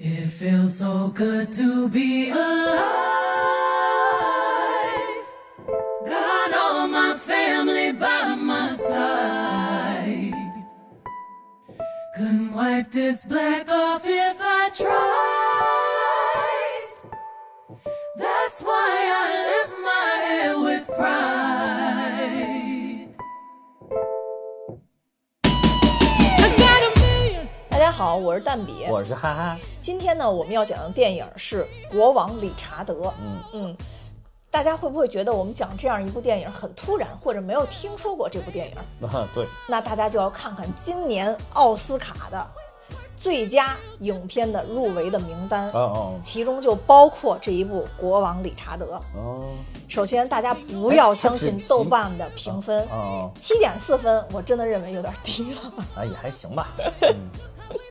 It feels so good to be alive. Got all my family by my side. Couldn't wipe this black off if I tried. That's why I lift my head with pride. I got a million. 大家好，我是蛋比。我是哈哈， 今天呢，我们要讲的电影是《国王理查德》。嗯嗯，大家会不会觉得我们讲这样一部电影很突然，或者没有听说过这部电影？啊 对，那大家就要看看今年奥斯卡的最佳影片的入围的名单，哦哦其中就包括这一部《国王理查德》。哦首先，大家不要相信豆瓣的评分，哦七点四分，我真的认为有点低了。啊也还行吧，嗯，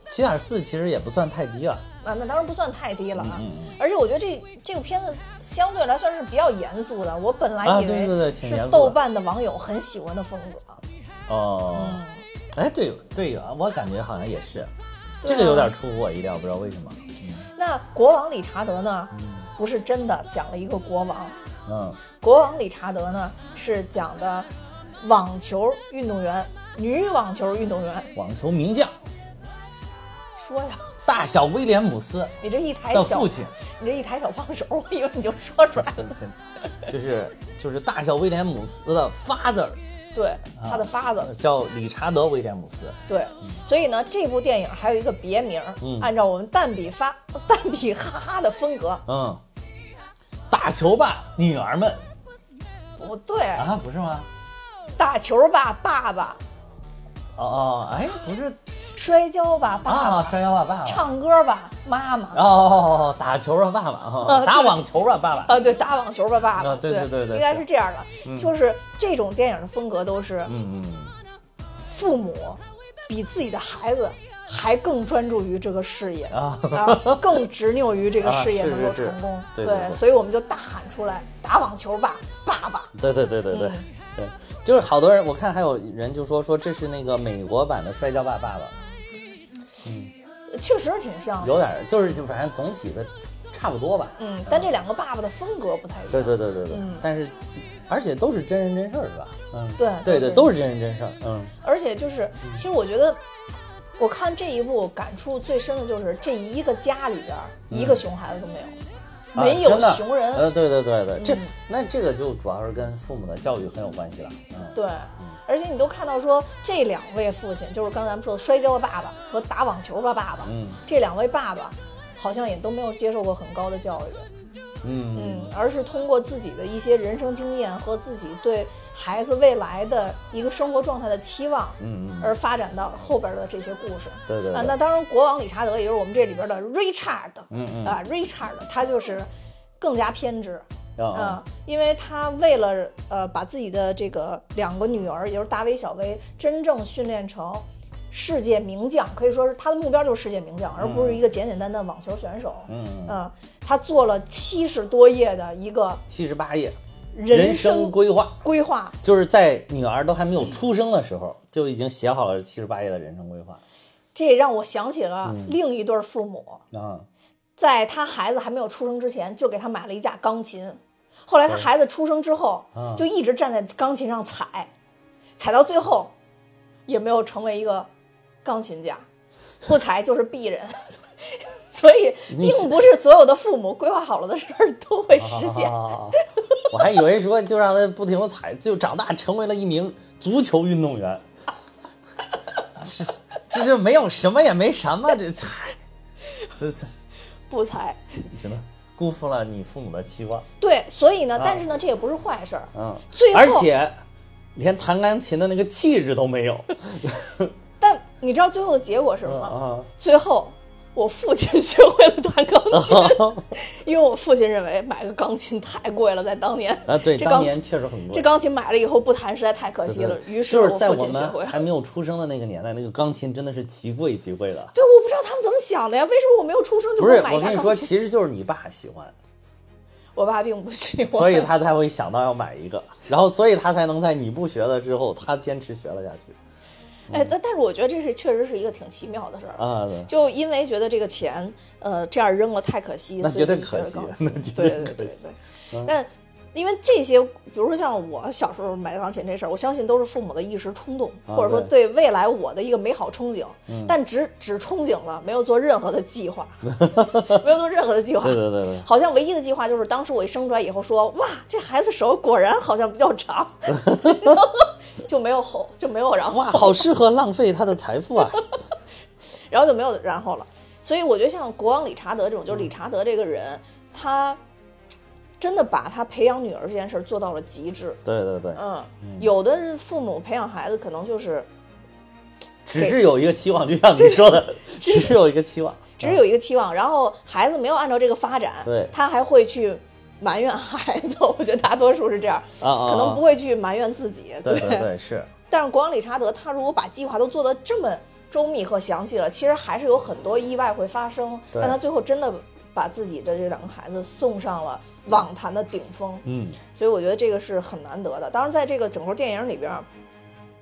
七点四其实也不算太低了，啊，那当然不算太低了啊。嗯嗯而且我觉得这这个片子相对来算是比较严肃的，我本来以为是豆瓣的网友很喜欢的风格。哦，嗯，哎对对啊，我感觉好像也是，这个有点出乎我意料，不知道为什么，那国王理查德呢，不是真的讲了一个国王，嗯。国王理查德呢是讲的网球运动员，女网球运动员。网球名将说呀，大小威廉姆斯你这一抬小的父，亲，你这一抬小胖手，我以为你就说出来 了。就是就是大小威廉姆斯的 father 对，他的 father，、叫理查德威廉姆斯，对，所以呢，这部电影还有一个别名，嗯。按照我们蛋比发蛋比哈哈的风格，嗯，打球吧女儿们。不对，啊不是吗？打球吧爸爸，哦哦哎不是摔跤吧爸爸，啊摔跤吧爸爸。唱歌吧妈妈，哦，打球吧，爸爸啊，呃对。打网球吧，爸爸。啊对，打网球吧爸爸，啊对对对对应该是是。这样的，就是这种电影的风格都是嗯嗯，父母比自己的孩子还更专注于这个事业啊。啊，更执拗于这个 事业能够是。是成功，对对对。所以我们就大喊出来，打网球吧爸爸。对对对对对。嗯。对，就是好多人，我看还有人就说说这是那个美国版的《摔跤吧，爸爸》，嗯确实挺像，有点儿就是就反正总体的差不多吧。嗯，但这两个爸爸的风格不太一样。对对对对对嗯，但是而且都是真人真事儿是吧？嗯，对对对，都是真人真事儿。嗯而且就是，其实我觉得，我看这一部感触最深的就是这一个家里边儿一个熊孩子都没有，啊没有真的熊人。呃，对对对对，这嗯那这个就主要是跟父母的教育很有关系了。嗯，对，而且你都看到说这两位父亲，就是刚才咱们说的摔跤的爸爸和打网球的爸爸，嗯这两位爸爸好像也都没有接受过很高的教育。嗯嗯，而是通过自己的一些人生经验和自己对孩子未来的一个生活状态的期望，嗯嗯，而发展到后边的这些故事。啊，对对对那当然，国王理查德也就是我们这里边的 Richard，嗯嗯啊，Richard 他就是更加偏执。啊啊，因为他为了呃把自己的这个两个女儿，也就是大威、小威，真正训练成世界名将，可以说是他的目标就是世界名将，而不是一个简简单单的网球选手。嗯嗯，嗯，他做了七十多页的一个七十八页人生规划。规划，就是在女儿都还没有出生的时候，就已经写好了七十八页的人生规划这也让我想起嗯了另一对父母，啊。在他孩子还没有出生之前，就给他买了一架钢琴。后来他孩子出生之后，啊就一直站在钢琴上踩，踩到最后，也没有成为一个钢琴家，不才就是鄙人。所以，并不是所有的父母规划好了的事儿都会实现。啊我还以为说就让他不停的踩，就长大成为了一名足球运动员。这这这没有什么也没什么，这这这这不踩，只能辜负了你父母的期望。对，所以呢，啊但是呢，这也不是坏事儿。嗯，最后而且连弹钢琴的那个气质都没有。但你知道最后的结果是什么吗？啊最后，我父亲学会了弹钢琴。啊 因为我父亲认为买个钢琴太贵了，在当年啊！对，这钢当年确实很贵。这钢琴买了以后不弹实在太可惜了，对对于是就是在父我们亲学会了。还没有出生的那个年代，那个钢琴真的是极贵极贵的。对，我不知道他们怎么想的呀？为什么我没有出生就不是，给买一我跟你说？其实就是你爸喜欢，我爸并不喜欢，所以他才会想到要买一个，然后所以他才能在你不学了之后，他坚持学了下去。哎，但但是我觉得这是确实是一个挺奇妙的事儿。啊，就因为觉得这个钱，呃，这样扔了太可惜，那所以绝对可惜对对对对。但因为这些，比如说像我小时候买钢琴这事儿，我相信都是父母的一时冲动，啊或者说对未来我的一个美好憧憬，嗯但只只憧憬了，没有做任何的计划，没有做任何的计划。对对对对，好像唯一的计划就是当时我一生出来以后说，哇，这孩子手果然好像比较长，就没有后就没有然后哇，好适合浪费他的财富啊！然后就没有然后了。所以我觉得像国王理查德这种，就是理查德这个人，他真的把他培养女儿这件事儿做到了极致。对对对，嗯，有的父母培养孩子可能就是只是有一个期望，就像你说的，只是有一个期望，只是有一个期望，然后孩子没有按照这个发展，对他还会去埋怨孩子。我觉得大多数是这样，可能不会。去埋怨自己。对对对，是，但是国王理查德他如果把计划都做得这么周密和详细了，其实还是有很多意外会发生。但他最后真的把自己的这两个孩子送上了网坛的顶峰，嗯，所以我觉得这个是很难得的。当然，在这个整个电影里边，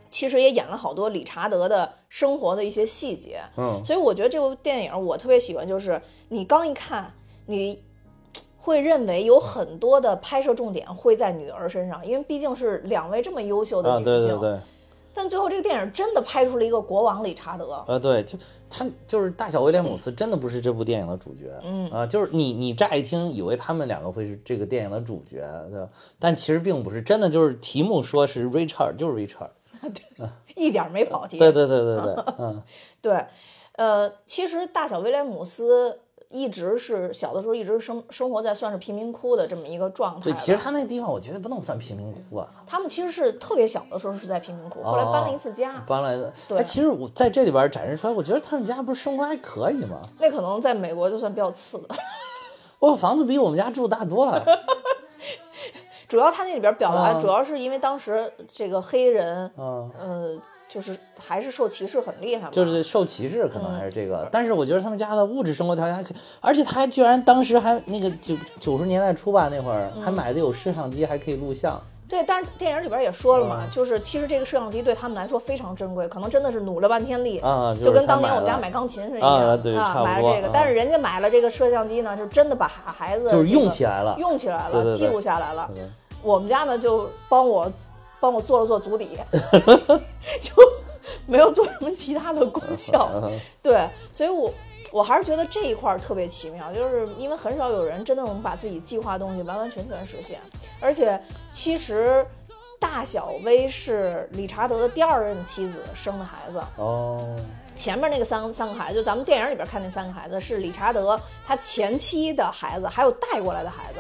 其实也演了好多理查德的生活的一些细节。嗯，所以我觉得这部电影我特别喜欢，就是你刚一看，你会认为有很多的拍摄重点会在女儿身上，因为毕竟是两位这么优秀的啊，女性。对对对，但最后这个电影真的拍出了一个国王理查德。呃，对，就他就是大小威廉姆斯，真的不是这部电影的主角，嗯啊，就是你你乍一听以为他们两个会是这个电影的主角，对吧？但其实并不是，真的就是题目说是 Richard，就是 Richard，对一点没跑题。对对对对对，嗯，对呃，其实大小威廉姆斯一直是小的时候一直生生活在算是贫民窟的这么一个状态对，其实他那地方我觉得不能算贫民窟啊，他们其实是特别小的时候是在贫民窟，后来搬了一次家。搬来的。对哎，其实我在这里边展示出来，我觉得他们家不是生活还可以吗？那可能在美国就算比较次的，我房子比我们家住大多了。主要他那里边表达，啊主要是因为当时这个黑人，嗯，呃，就是还是受歧视很厉害嘛。就是受歧视，可能还是这嗯个。但是我觉得他们家的物质生活条件还可以，而且他还居然当时还那个九九十年代初吧那会儿嗯还买的有摄像机，还可以录像。对，但是电影里边也说了嘛，嗯就是其实这个摄像机对他们来说非常珍贵，可能真的是努了半天力啊就是就跟当年我们家买钢琴是一样啊买了这个，啊但是人家买了这个摄像机呢，就真的把孩孩子就是用起来了用起来了，对对对记录下来了。对我们家呢就帮我帮我做了做足底，就没有做什么其他的功效。嗯对，所以我我还是觉得这一块儿特别奇妙，就是因为很少有人真的能把自己计划东西完完全全实现，而且其实大小薇是理查德的第二任妻子生的孩子，哦，前面那个三三个孩子，就咱们电影里边看那三个孩子是理查德他前妻的孩子，还有带过来的孩子，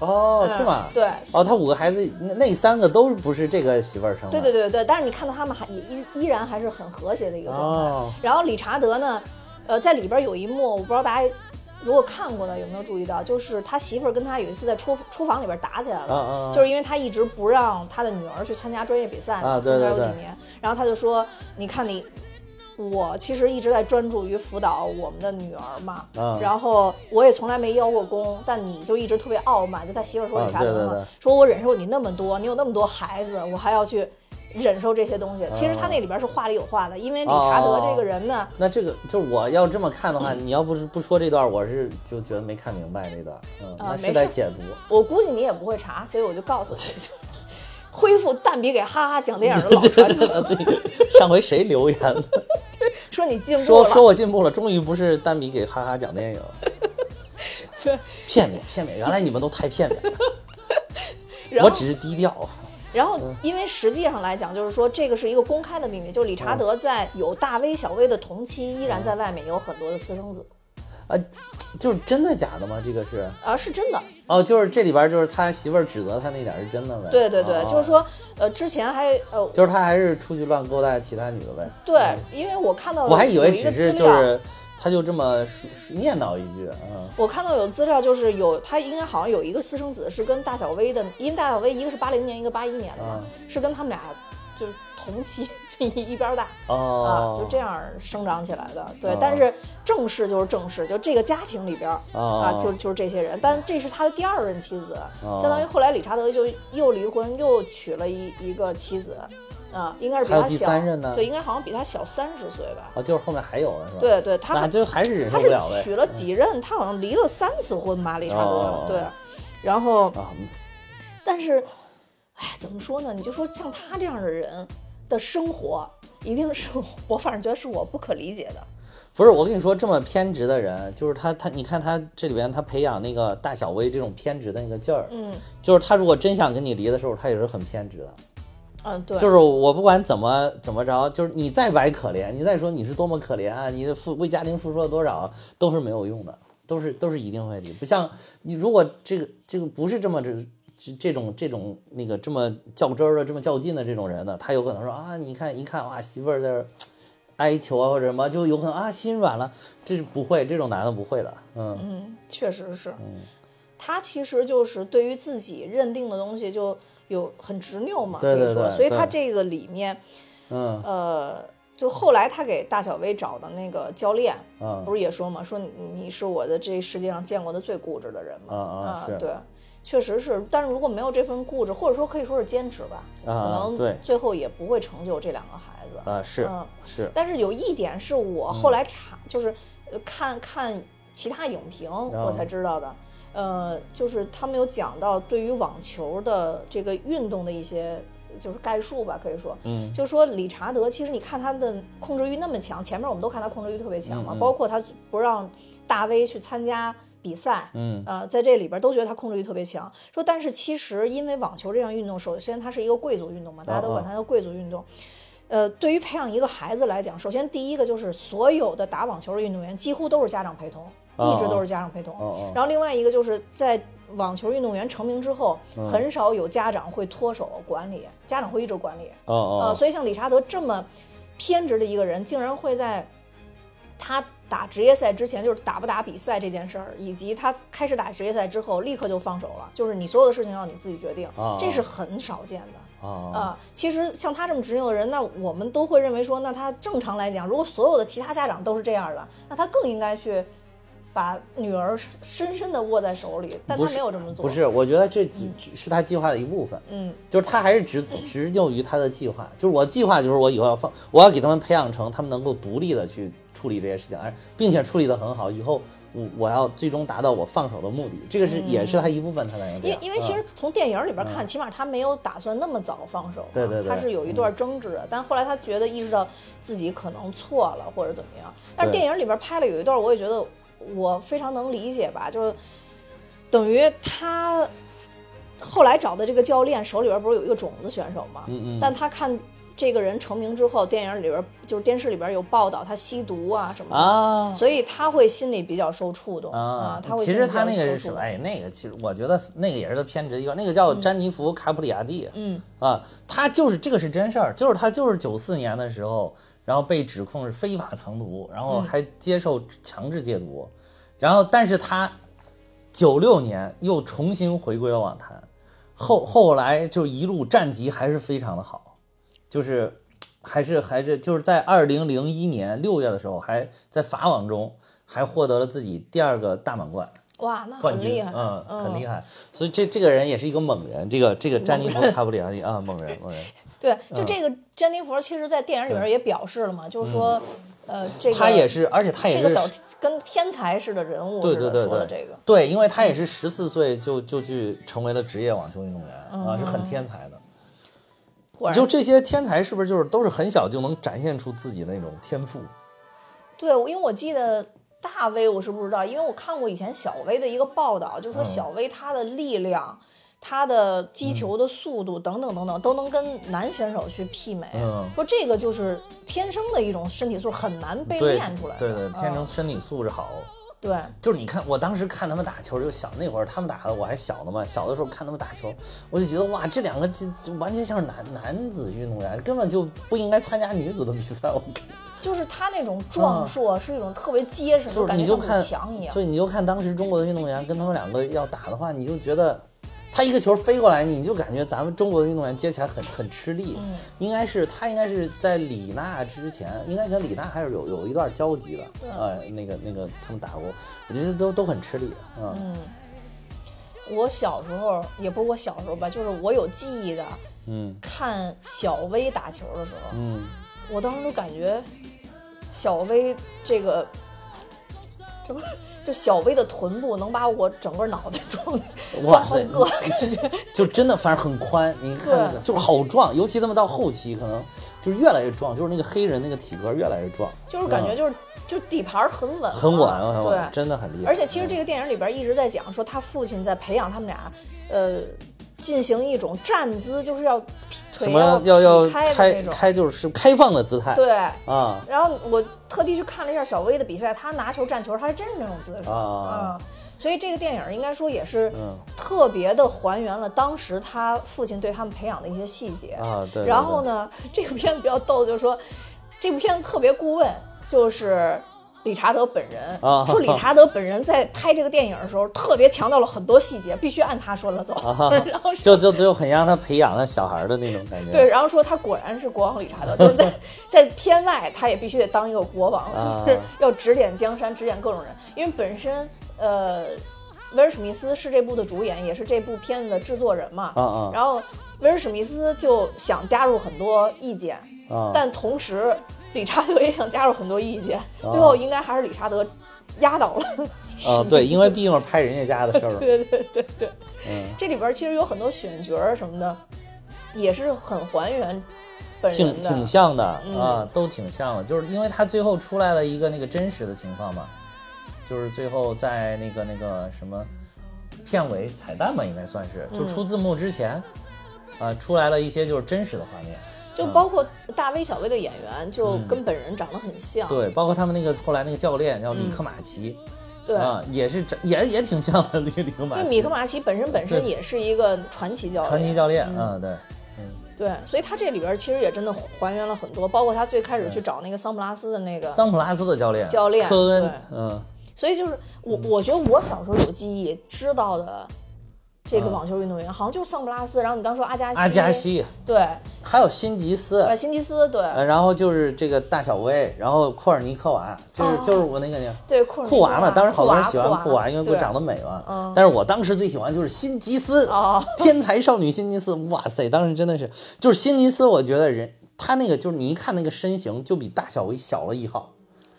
哦，嗯是吗？对。哦，他五个孩子，那那三个都不是这个媳妇儿生的。对对对对，但是你看到他们还也依依然还是很和谐的一个状态。哦然后理查德呢，呃，在里边有一幕，我不知道大家如果看过的有没有注意到，就是他媳妇儿跟他有一次在厨厨房里边打起来了，就是因为他一直不让他的女儿去参加专业比赛嘛，啊对中间有几年，然后他就说，你看你。我其实一直在专注于辅导我们的女儿嘛，啊。然后我也从来没邀过功，但你就一直特别傲慢，就他媳妇儿说啊理查德嘛，说我忍受你那么多，你有那么多孩子，我还要去忍受这些东西。其实他那里边是话里有话的，因为理查德这个人呢，那这个就是我要这么看的话，你要不是不说这段，我是就觉得没看明白这段，嗯，那是在解读。我估计你也不会查，所以我就告诉你，恢复蛋比给哈哈讲电影的 老传统，对，上回谁留言了？说你进步说说。我进步了，终于不是蛋比给哈哈讲电影，对，片面片面，原来你们都太片面了，我只是低调。然后，因为实际上来讲，就是说这个是一个公开的秘密，就理查德在有大 V 小 V 的同期，依然在外面有很多的私生子，啊，就是真的假的吗？这个是啊，是真的。哦，就是这里边就是他媳妇儿指责他那点儿是真的呗？对对对，哦就是，说，呃，之前还呃，就是他还是出去乱勾搭其他女的呗？对，因为我看到我还以为只是就是他就这么念叨一句，嗯我看到有资料，就是有他应该好像有一个私生子是跟大小薇的，因为大小薇一个是八零年，一个八一年的嘛，是跟他们俩就是同期，就一 一边大、哦啊，就这样生长起来的。对，哦但是正室就是正室，就这个家庭里边啊，就就是这些人，但这是他的第二任妻子，哦相当于后来理查德就又离婚，又娶了一一个妻子。啊，应该是比他小。三任呢对，应该好像比他小三十岁吧。哦，就是后面还有的是吧？，对对，他那就还是忍受他不了他。是娶了几任，他好像离了三次婚吧，理查德。哦对，然后啊，但是，哎，怎么说呢？你就说像他这样的人的生活，一定是我反正觉得是我不可理解的。不是，我跟你说，这么偏执的人，就是他，他，你看他这里边，他培养那个大小薇这种偏执的那个劲儿，嗯就是他如果真想跟你离的时候，他也是很偏执的。嗯，对，就是我不管怎么怎么着，就是你再白可怜，你再说你是多么可怜啊，你的付为家庭付出了多少，都是没有用的，都是都是一定会离。不像你如果这个这个不是这么这这这种这种那个这么较真儿的这么较劲的这种人呢，他有可能说啊，你看一看哇，媳妇儿在这儿哀求啊或者什么，就有可能啊心软了，这是不会，这种男的不会的，嗯。嗯，确实是。他其实就是对于自己认定的东西就有很执拗嘛，对对可以说，对所以他这个里面，嗯。呃，就后来他给大小薇找的那个教练，嗯。不是也说嘛，说你你是我的这世界上见过的最固执的人嘛，啊啊是。对，确实是，但是如果没有这份固执，或者说可以说是坚持吧，可能最后也不会成就这两个孩子。啊是嗯是，但是有一点是我后来查，就是呃看看其他影评我才知道的，呃，就是他们有讲到对于网球的这个运动的一些就是概述吧，可以说，嗯就是说理查德其实你看他的控制欲那么强，前面我们都看他控制欲特别强嘛，嗯嗯包括他不让大威去参加。比赛，嗯呃，在这里边都觉得他控制欲特别强。说，但是其实因为网球这项运动，首先它是一个贵族运动嘛，大家都管它叫贵族运动。呃，对于培养一个孩子来讲，首先第一个就是所有的打网球的运动员几乎都是家长陪同，哦一直都是家长陪同。然后另外一个就是在网球运动员成名之后，嗯很少有家长会脱手管理，家长会一直管理。呃，所以像理查德这么偏执的一个人，竟然会在他打职业赛之前，就是打不打比赛这件事儿，以及他开始打职业赛之后，立刻就放手了，就是你所有的事情要你自己决定，哦这是很少见的。哦啊，其实像他这么执拗的人，那我们都会认为说，那他正常来讲，如果所有的其他家长都是这样的，那他更应该去把女儿深深的握在手里，但他没有这么做。不，是，我觉得这只只是他计划的一部分。嗯，就是他还是执执拗于他的计划，就是我计划就是我以后要放，我要给他们培养成他们能够独立的去处理这些事情，而并且处理的很好，以后我我要最终达到我放手的目的，这个是、也是他一部分，他才能这样。因因为其实嗯从电影里边看，起码他没有打算那么早放手嘛，对对对他是有一段争执的，但后来他觉得意识到自己可能错了或者怎么样，但是电影里边拍了有一段，我也觉得我非常能理解吧，就是等于他后来找的这个教练手里边不是有一个种子选手吗？嗯嗯但他看这个人成名之后，电影里边就是电视里边有报道他吸毒啊什么的，啊所以他会心里比较受触动啊，他会其实他那个是什么？哎，那个其实我觉得那个也是他偏执一个，那个叫詹妮弗·卡普里亚蒂。嗯啊，他就是这个是真事儿，就是他就是九四年的时候，然后被指控是非法藏毒，然后还接受强制戒毒，然后但是他九六年又重新回归了网坛，后后来就一路战绩还是非常的好，就是还是还是就是在二零零一年六月的时候，还在法网中还获得了自己第二个大满贯。哇，那，很厉害，嗯，很厉害。所以这这个人也是一个猛人，这个这个詹妮弗·卡布里亚蒂啊，猛人，猛人。对，就这个詹妮弗，其实，在电影里边也表示了嘛，就是说，呃，这个他也是，而且他也是个小跟天才似的人物对对对对这个，对，因为他也是十四岁就就去成为了职业网球运动员啊，是很天才的。就这些天才是不是就是都是很小就能展现出自己的那种天赋？对，因为我记得大威我是不知道，因为我看过以前小威的一个报道，就说嗯小威他的力量。他的击球的速度等等等等都能跟男选手去媲美，嗯说这个就是天生的一种身体素质，很难被练出来的。对对，天生嗯身体素质好。对，就是你看，我当时看他们打球就小，那会儿他们打的我还小呢嘛，小的时候看他们打球，我就觉得哇，这两个就就完全像是男男子运动员，根本就不应该参加女子的比赛。我感觉就是他那种壮硕是一种特别结实，嗯就是感觉像堵你就看墙一样。对，你就看当时中国的运动员跟他们两个要打的话，你就觉得他一个球飞过来，你就感觉咱们中国的运动员接起来很很吃力。嗯应该是他应该是在李娜之前，应该跟李娜还是有有一段交集的。呃，那个那个他们打过，我觉得都都很吃力。嗯我小时候也不是我小时候吧，就是我有记忆的，嗯看小威打球的时候，嗯，我当时都感觉小威这个什么，就小薇的臀部能把我整个脑袋装哇塞装好几个，就真的反正很宽，你看那个就是好壮，尤其他们到后期可能就是越来越壮，就是那个黑人那个体格越来越壮，就是感觉嗯就是就底盘很稳啊，很稳很稳，对，真的很厉害。而且其实这个电影里边一直在讲说他父亲在培养他们俩，呃，进行一种站姿，就是要什么要要开的开就是开放的姿态，对。啊然后我特地去看了一下小威的比赛，他拿球站球，他还真是那种姿势啊嗯所以这个电影应该说也是嗯特别的还原了当时他父亲对他们培养的一些细节。啊对。对然后？呢，这个片子比较逗，就是说这部片子特别顾问就是理查德本人，啊说理查德本人在拍这个电影的时候特别强调了很多细节，必须按他说的走。啊 然后就就就很让他培养了小孩儿的那种感觉。对，然后说他果然是国王理查德，就是在 在片外他也必须得当一个国王，啊就是要指点江山，指点各种人。因为本身呃，威尔史密斯是这部的主演，也是这部片子的制作人嘛。啊啊然后威尔史密斯就想加入很多意见，啊！但同时理查德也想加入很多意见，啊最后应该还是理查德压倒了。啊，对，因为毕竟是拍人家家的事儿嘛。对对对对，嗯，这里边其实有很多选角什么的，也是很还原本挺人的。挺像的嗯啊，都挺像的，就是因为他最后出来了一个那个真实的情况嘛，就是最后在那个那个什么片尾彩蛋吧，应该算是，就嗯出字幕之前，啊，出来了一些就是真实的画面。就包括大威、小威的演员，就跟本人长得很像。嗯对，包括他们那个后来那个教练叫里嗯。克马奇，对。啊，也是长也也挺像的 里里克马奇，米克马奇本身本身也是一个传奇教练，传奇教练，嗯。嗯，对，对，所以他这里边其实也真的还原了很多，包括他最开始去找那个桑普拉斯的那个，桑普拉斯的教练，教练科恩，嗯，所以就是我我觉得我小时候有记忆知道的这个网球运动员，好像就是桑普拉斯，然后你刚说阿加西，阿加，西，对，还有辛吉斯，呃，辛吉斯，对，呃，然后就是这个大小威，然后库尔尼科娃，就是、哦。就是我那个那个对库娃嘛，当时好多人喜欢库库娃，因为不长得美嘛。嗯。但是我当时最喜欢就是辛吉斯，哦。天才少女辛吉斯，哇塞，当时真的是，就是辛吉斯，我觉得人他那个就是你一看那个身形就比大小威小了一号，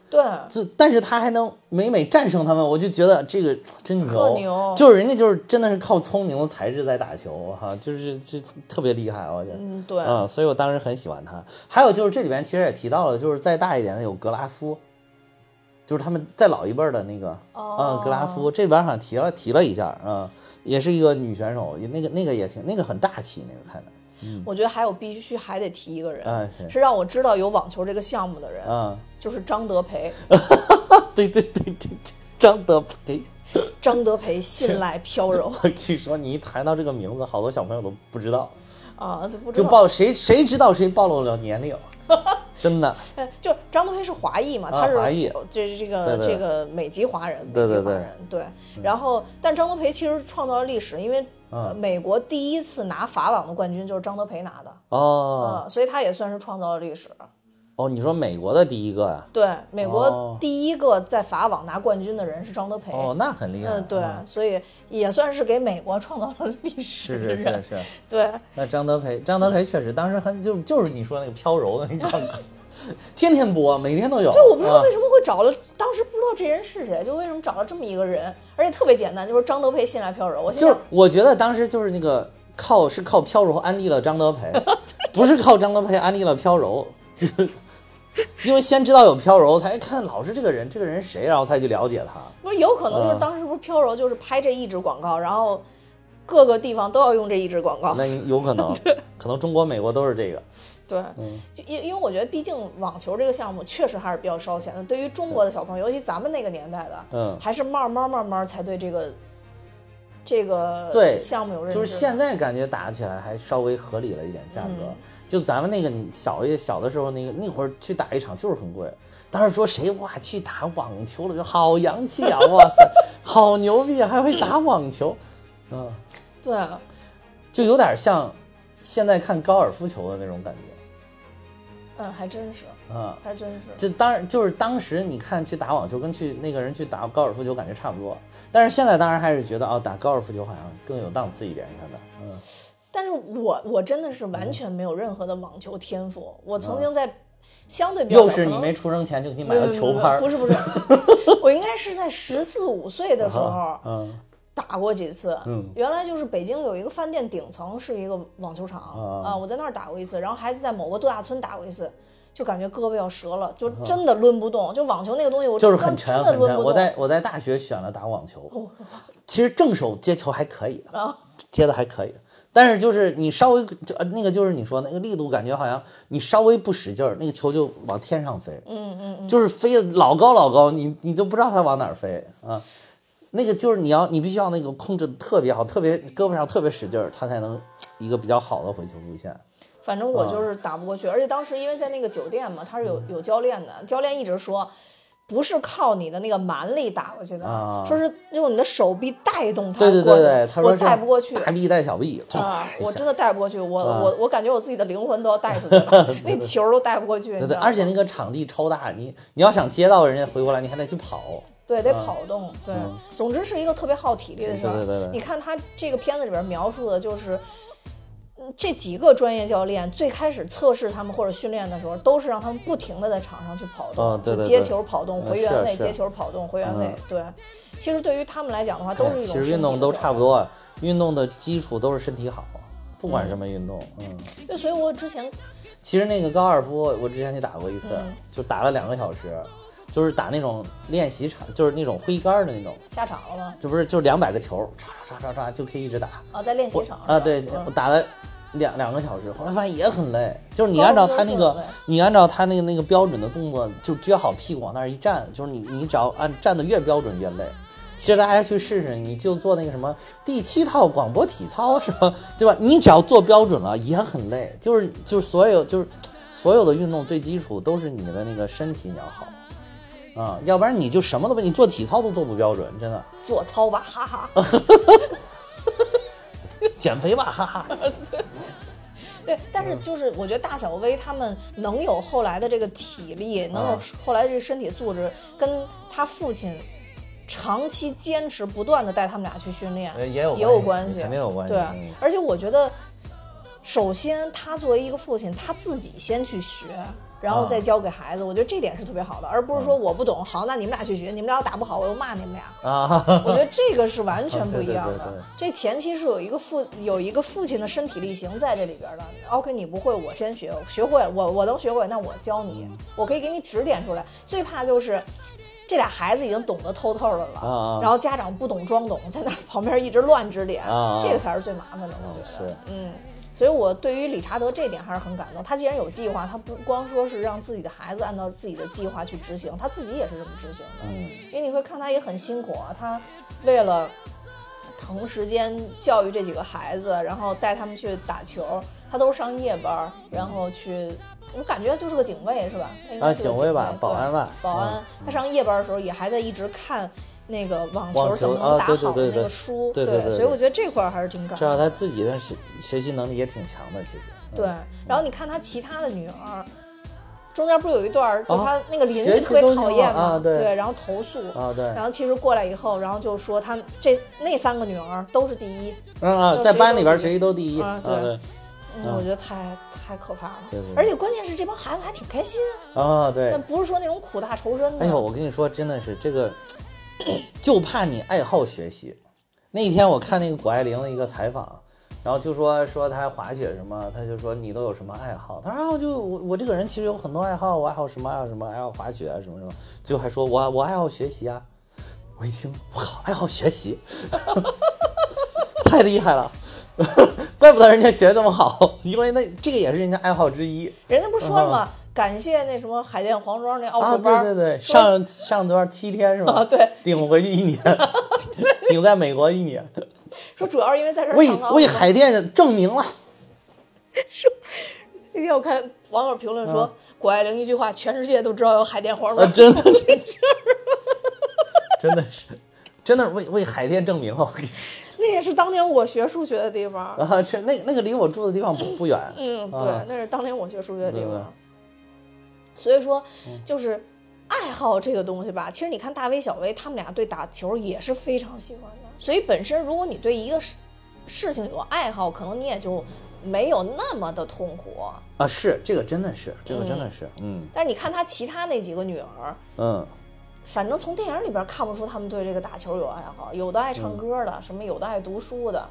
对，就但是他还能每每战胜他们，我就觉得这个 真牛，特牛就是人家就是真的是靠聪明的才智在打球哈，就是这特别厉害，我觉得。嗯，对，嗯，所以我当时很喜欢他。还有就是这里边其实也提到了，就是再大一点的有格拉夫，就是他们再老一辈儿的那个，哦嗯，格拉夫这边好像提了提了一下，嗯，也是一个女选手，那个那个也挺那个很大气，那个看着，我觉得还有必须还得提一个人，嗯是是让我知道有网球这个项目的人，嗯，就是张德培。对对对对对，张德培。张德培信赖飘柔 我跟你说，你一谈到这个名字，好多小朋友都不知道，啊，都不知道就道。暴谁谁知道谁暴露了年龄，真的。哎，就张德培是华裔嘛，啊他是华裔这是这个这个美籍华人，美籍华人对。然后，但张德培其实创造了历史，因为呃嗯美国第一次拿法网的冠军就是张德培拿的，哦嗯，所以他也算是创造了历史。哦，你说美国的第一个呀？对，美哦国第一个在法网拿冠军的人是张德培。哦，那很厉害。嗯，对，嗯所以也算是给美国创造了历史是。是是是。对，那张德培，张德培确实当时很就就是你说那个飘柔的那个天天播，每天都有。对我不知道为啊什么会找了，当时不知道这人是谁，就为什么找了这么一个人，而且特别简单，就是张德培信赖飘柔。我心就是，我觉得当时就是那个靠是靠飘柔安利了张德培，不是靠张德培安利了飘柔，就 因为先知道有飘柔，才看老师这个人，这个人谁，然后才去了解他。不是有可能就是嗯当时不是飘柔就是拍这一支广告，然后各个地方都要用这一支广告。那有可能，可能中国、美国都是这个。对，嗯就因因为我觉得毕竟网球这个项目确实还是比较烧钱的，对于中国的小朋友，尤其咱们那个年代的，嗯，还是慢慢慢慢才对这个这个对项目有认识。就是现在感觉打起来还稍微合理了一点价格。嗯就咱们那个你小一小的时候，那个那会儿去打一场就是很贵。当时说谁哇去打网球了，就好洋气啊！哇塞，好牛逼啊，还会打网球，嗯，对，啊就有点像现在看高尔夫球的那种感觉嗯，还真是，嗯。还真是。这当然就是当时你看去打网球跟去那个人去打高尔夫球感觉差不多，但是现在当然还是觉得哦打高尔夫球好像更有档次一点，你看的，嗯，但是我我真的是完全没有任何的网球天赋。我曾经在相对比较又是你没出生前就给你买了球拍，不是不是，我应该是在十四五岁的时候嗯打过几次。嗯原来就是北京有一个饭店顶层是一个网球场啊啊，我在那儿打过一次，然后还在某个度假村打过一次。就感觉胳膊要折了，就啊真的抡不动。就网球那个东西，我就是很沉很沉。我在我在大学选了打网球，其实正手接球还可以接的还可以，但是就是你稍微就呃那个就是你说那个力度，感觉好像你稍微不使劲儿，那个球就往天上飞，嗯嗯嗯，就是飞得老高老高，你你就不知道它往哪儿飞啊。那个就是你要你必须要那个控制得特别好，特别胳膊上特别使劲儿，它才能一个比较好的回球路线。反正我就是打不过去，而且当时因为在那个酒店嘛，他是有有教练的，教练一直说，不是靠你的那个蛮力打过去的，啊说是用你的手臂带动它对对过去对对，他说我带不过去。大臂带小臂啊，我真的的带不过去，我、啊我我感觉我自己的灵魂都要带出去了，那球都带不过去。你对对，而且那个场地超大，你你要想接到人家回过来，你还得去跑。对得啊跑动，对嗯，总之是一个特别耗体力的事儿。对对对对你看他这个片子里边描述的就是。嗯这几个专业教练最开始测试他们或者训练的时候，都是让他们不停的在场上去跑动，就接哦对对对球跑动、嗯回原位，接球跑动、回原位嗯。对，其实对于他们来讲的话，都是一种其实运动都。差不多，运动的基础都是身体好，不管什么运动。嗯，对，所以我之前其实那个高尔夫，我之前去打过一次，嗯就打了两个小时，就是打那种练习场，就是那种挥杆儿的那种，下场了吗？就不是就两百个球，唰唰唰唰就可以一直打。啊，在练习场啊，对，我打了两两个小时，后来发现也很累，就是你按照他那个你按照他那个那个标准的动作，就撅好屁股往那儿一站，就是你你只要按站的越标准越累。其实大家去试试，你就做那个什么第七套广播体操是吧？对吧？你只要做标准了也很累，就是就是所有就是所有的运动最基础都是你的那个身体你要好啊，要不然你就什么都不，你做体操都做不标准，真的。做操吧，哈哈。减肥吧，哈哈。对，但嗯是就是我觉得大小威他们能有后来的这个体力，能有啊后来的这个身体素质，跟他父亲长期坚持不断的带他们俩去训练呃也有也有关关系，肯定有关系对嗯，而且我觉得，首先他作为一个父亲，他自己先去学。然后再啊教给孩子，我觉得这点是特别好的，而不是说我不懂，好，那你们俩去学，你们俩要打不好，我就骂你们俩。啊，我觉得这个是完全 不一样的。对对对对这前期是有一个父有一个父亲的身体力行在这里边的。OK，你不会，我先学，学会了，我我能学会，那我教你，嗯我可以给你指点出来。最怕就是。这俩孩子已经懂得透透的了，然后家长不懂装懂，在那旁边一直乱指点，这个才是最麻烦的，我觉得。是嗯，所以我对于理查德这点还是很感动。他既然有计划，他不光说是让自己的孩子按照自己的计划去执行，他自己也是这么执行的。嗯因为你会看他也很辛苦啊，他为了腾时间教育这几个孩子，然后带他们去打球，他都是上夜班，然后去。我感觉就是个警卫是吧？啊，警卫吧，保安吧，保安嗯。他上夜班的时候也还在一直看那个网网球球怎么打好的那个书，对对对所以我觉得这块儿还是挺感至少。他自己的学学习能力也挺强的，其实。嗯对，然后你看他其他的女儿，中间不是有一段，就啊他那个邻居特别讨厌嘛，对然后投诉，啊，对，然后其实过来以后，然后就说他这那三个女儿都是第一，嗯啊，在班里边学习都第一啊对对嗯，嗯我觉得太太可怕了。对对对而且关键是这帮孩子还挺开心，啊，对但。不是说那种苦大仇深的。哎呦，我跟你说，真的是这个，就怕你爱好学习。那天我看那个谷爱凌的一个采访，然后就说说她滑雪什么，他就说你都有什么爱好？他说啊，我就我我这个人其实有很多爱好，我爱好什么爱好什么，爱好滑雪啊什么什么，最后还说我我爱好学习啊。我一听，我靠，爱好学习，太厉害了，怪不得人家学得这么好，因为那这个也是人家爱好之一人家不说了吗？感谢那什么海淀黄庄那奥啊！数班儿，对对对，上上多少七天是吧？啊 对，顶回去一年，顶在美国一年，说主要是因为在这儿为为海淀证明了。说那天我看网友评论说，谷爱凌一句话，全世界都知道有海淀黄啊，庄。真的这事儿，真的是，真的是为为海淀证明了。那也是当年我学数学的地方。啊，是那那个离我住的地方不不远。嗯，对啊，那是当年我学数学的地对对方。所以说，嗯。就是爱好这个东西吧，其实你看大威、小威他们俩对打球也是非常喜欢的。所以本身如果你对一个事事情有爱好，可能你也就没有那么的痛苦。啊，是这个真的是，这个真的是，嗯。但是你看他其他那几个女儿，嗯，反正从电影里边看不出他们对这个打球有爱好，有的爱唱歌的，什么有的爱读书的，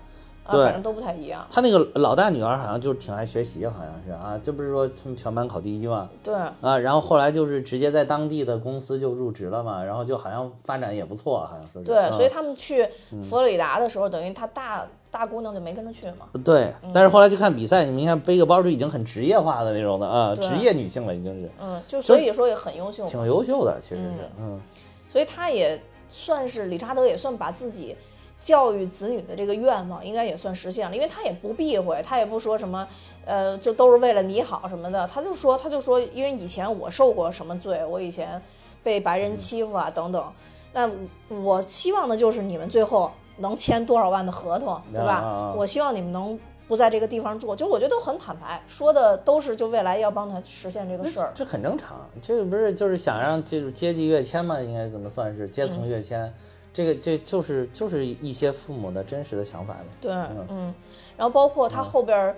对反正都不太一样。他那个老大女儿好像就是挺爱学习，好像是啊，这不是说他们全班考第一吗？对，啊，然后后来就是直接在当地的公司就入职了嘛，然后就好像发展也不错，好像说是。对，嗯所以他们去佛罗里达的时候，等于他大大姑娘就没跟着去嘛。对，但是后来去看比赛，你们看背个包就已经很职业化的那种的啊，职业女性了，已经是嗯，就所以说也很优秀。挺优秀的，其实是，嗯所以他也算是理查德，也算把自己教育子女的这个愿望，应该也算实现了。因为他也不避讳，他也不说什么，呃，就都是为了你好什么的。他就说，他就说，因为以前我受过什么罪，我以前被白人欺负啊等等。那我希望的就是你们最后能签多少万的合同，对吧？我希望你们能。不在这个地方住，就我觉得都很坦白，说的都是就未来要帮他实现这个事儿。这很正常，这个不是就是想让就是阶级跃迁嘛，应该怎么算是阶层跃迁？这个这就是就是一些父母的真实的想法嘛。对，嗯，然后包括他后边儿，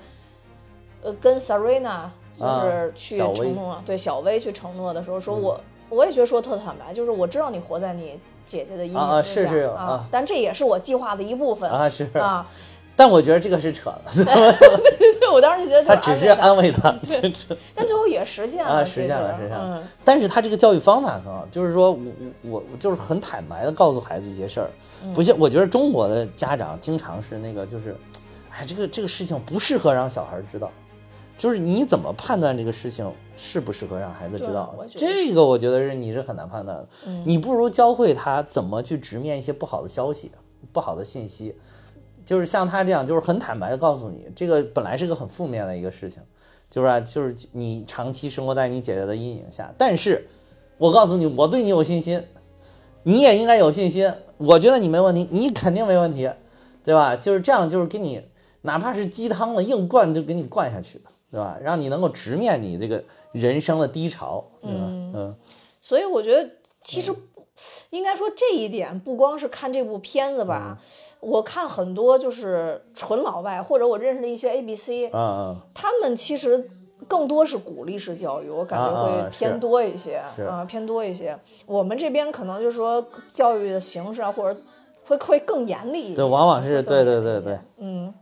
呃，跟 Serena 就是啊去承诺，对小薇去承诺的时候，说我、我也觉得说特坦白，就是我知道你活在你姐姐的阴影之下是是啊啊但这也是我计划的一部分啊是，啊。但我觉得这个是扯了，对，我当时就觉得他只是安慰他，就是。但最后也实现了，啊，实现了，实实现了。嗯，但是他这个教育方法很好，就是说我我我就是很坦白的告诉孩子一些事儿，嗯。不像我觉得中国的家长经常是那个就是，哎，这个这个事情不适合让小孩知道，就是你怎么判断这个事情适不适合让孩子知道这个我觉得是你是很难判断的，嗯。你不如教会他怎么去直面一些不好的消息、不好的信息。就是像他这样，就是很坦白的告诉你，这个本来是个很负面的一个事情，就是啊，就是你长期生活在你姐姐的阴影下。但是，我告诉你，我对你有信心，你也应该有信心。我觉得你没问题，你肯定没问题，对吧？就是这样，就是给你哪怕是鸡汤了，硬灌就给你灌下去，对吧？让你能够直面你这个人生的低潮，对吧？嗯所以我觉得其实不应该说这一点，不光是看这部片子吧。嗯我看很多就是纯老外，或者我认识的一些 A、B、C，啊啊，他们其实更多是鼓励式教育，我感觉会偏多一些是啊，偏多一些。我们这边可能就是说教育的形式啊，或者会会更严厉一些。对，往往是对对对对，嗯，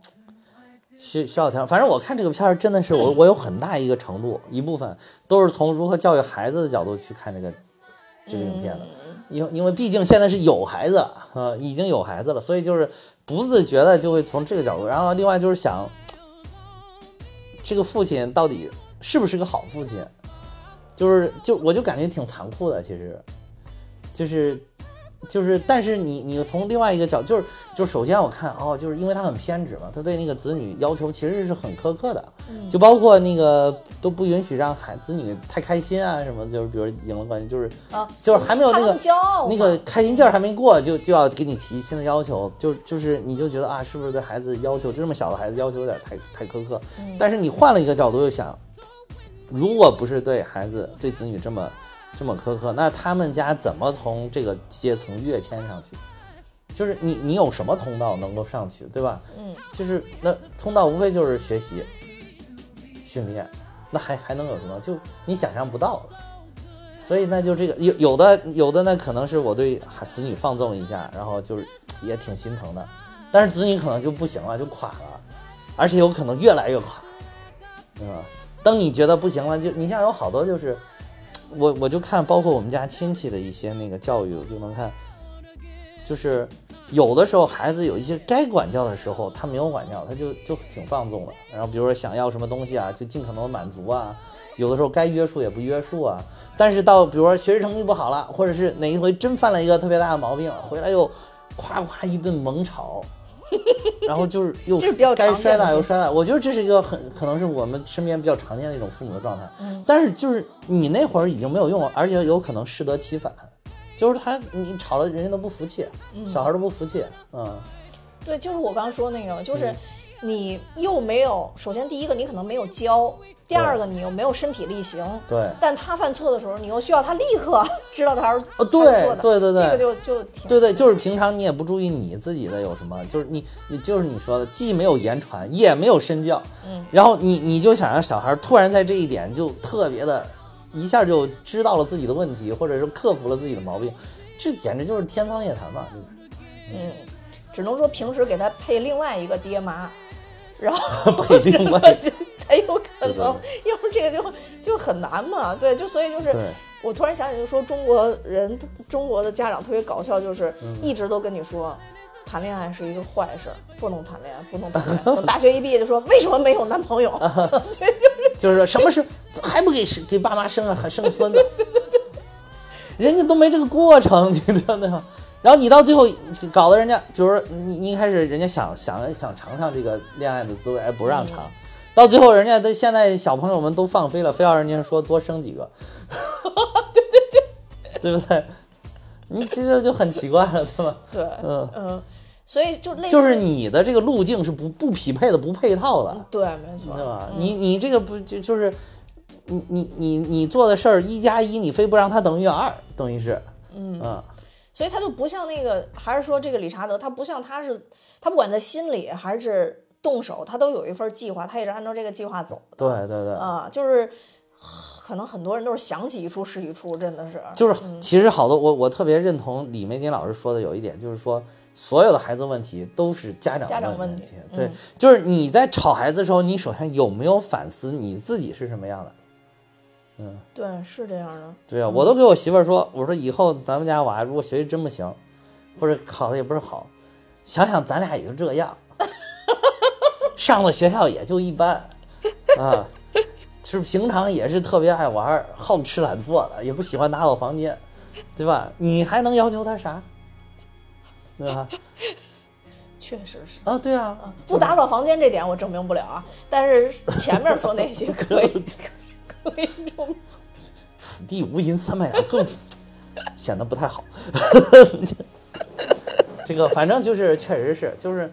需需要调。反正我看这个片儿真的是我我有很大一个程度一部分都是从如何教育孩子的角度去看这个这个影片的，因因为毕竟现在是有孩子了，啊，已经有孩子了，所以就是不自觉的就会从这个角度。然后另外就是想，这个父亲到底是不是个好父亲？就是就我就感觉挺残酷的，其实，就是就是，但是你你从另外一个角，就是就首先我看哦，就是因为他很偏执嘛，他对那个子女要求其实是很苛刻的，就包括那个都不允许让孩子女太开心啊什么，就是比如赢了冠军，就是啊，就是还没有那个那个开心劲儿还没过，就就要给你提新的要求，就就是你就觉得啊，是不是对孩子要求这么小的孩子要求有点太太苛刻？但是你换了一个角度又想，如果不是对孩子对子女这么这么苛刻，那他们家怎么从这个阶层跃迁上去？就是你你有什么通道能够上去，对吧？嗯，就是那通道无非就是学习、训练，那还还能有什么？就你想象不到的。所以那就这个有有的有的呢，可能是我对孩子女放纵一下，然后就是也挺心疼的，但是子女可能就不行了，就垮了，而且有可能越来越垮，对吧？当你觉得不行了，就你像有好多就是，我我就看包括我们家亲戚的一些那个教育，我就能看，就是有的时候孩子有一些该管教的时候，他没有管教，他就就挺放纵的。然后比如说想要什么东西啊，就尽可能满足啊。有的时候该约束也不约束啊。但是到比如说学习成绩不好了，或者是哪一回真犯了一个特别大的毛病，回来又夸夸一顿猛吵，然后就是又该摔打又摔打。我觉得这是一个很可能是我们身边比较常见的一种父母的状态。嗯但是就是你那会儿已经没有用了，而且有可能适得其反。就是他，你吵了，人家都不服气，小孩都不服气，嗯，对，就是我刚刚说那个，就是嗯你又没有，首先第一个你可能没有教，第二个你又没有身体力行。对。但他犯错的时候，你又需要他立刻 知道他是错的，对对对对这个就就挺对对，就是平常你也不注意你自己的有什么，就是你你就是你说的，既没有言传，也没有身教，嗯，然后你你就想让小孩突然在这一点就特别的，一下就知道了自己的问题，或者是克服了自己的毛病，这简直就是天方夜谭嘛，就是。嗯，只能说平时给他配另外一个爹妈，然后配另外这个才有可对对能，要不这个就就很难嘛。对，就所以就是对我突然想起，就说中国人中国的家长特别搞笑，就是嗯一直都跟你说。谈恋爱是一个坏事儿，不能谈恋爱，不能谈恋爱。等大学一毕业就说为什么没有男朋友？就 是就是什么事还不给生给爸妈生啊，还生孙子，人家都没这个过程，你知道吗？然后你到最后搞得人家，比如说你你一开始人家想想想尝尝这个恋爱的滋味，哎不让尝，到最后人家都现在小朋友们都放飞了，非要人家说多生几个，对对对，对不对？你其实就很奇怪了，对吧？对，嗯。嗯，所以就类似就是你的这个路径是不不匹配的，不配套的。对，没错，对吧？嗯。你你这个不就就是你你你你做的事儿一加一，你非不让它等于二，等于是。嗯所以他就不像那个，还是说这个理查德，他不像他是，他不管在心里还是动手，他都有一份计划，他也是按照这个计划走的。对对对，啊、就是可能很多人都是想起一出是一出，真的是。就是嗯其实好多我我特别认同李玫瑾老师说的有一点，就是说所有的孩子问题都是家长家长问问题对嗯，就是你在吵孩子的时候，你首先有没有反思你自己是什么样的？对，是这样的。对啊，我都给我媳妇儿说，我说以后咱们家娃如果学习真不行，或者考的也不是好，想想咱俩也就这样，上的学校也就一般，啊，是平常也是特别爱玩，好吃懒做的，也不喜欢打扫房间，对吧？你还能要求他啥？对吧？确实是啊，对啊，不打扫房间这点我证明不了啊，但是前面说那些可以 可以证明。此地无银三百两，更显得不太好。这个反正就是，确实是，就是，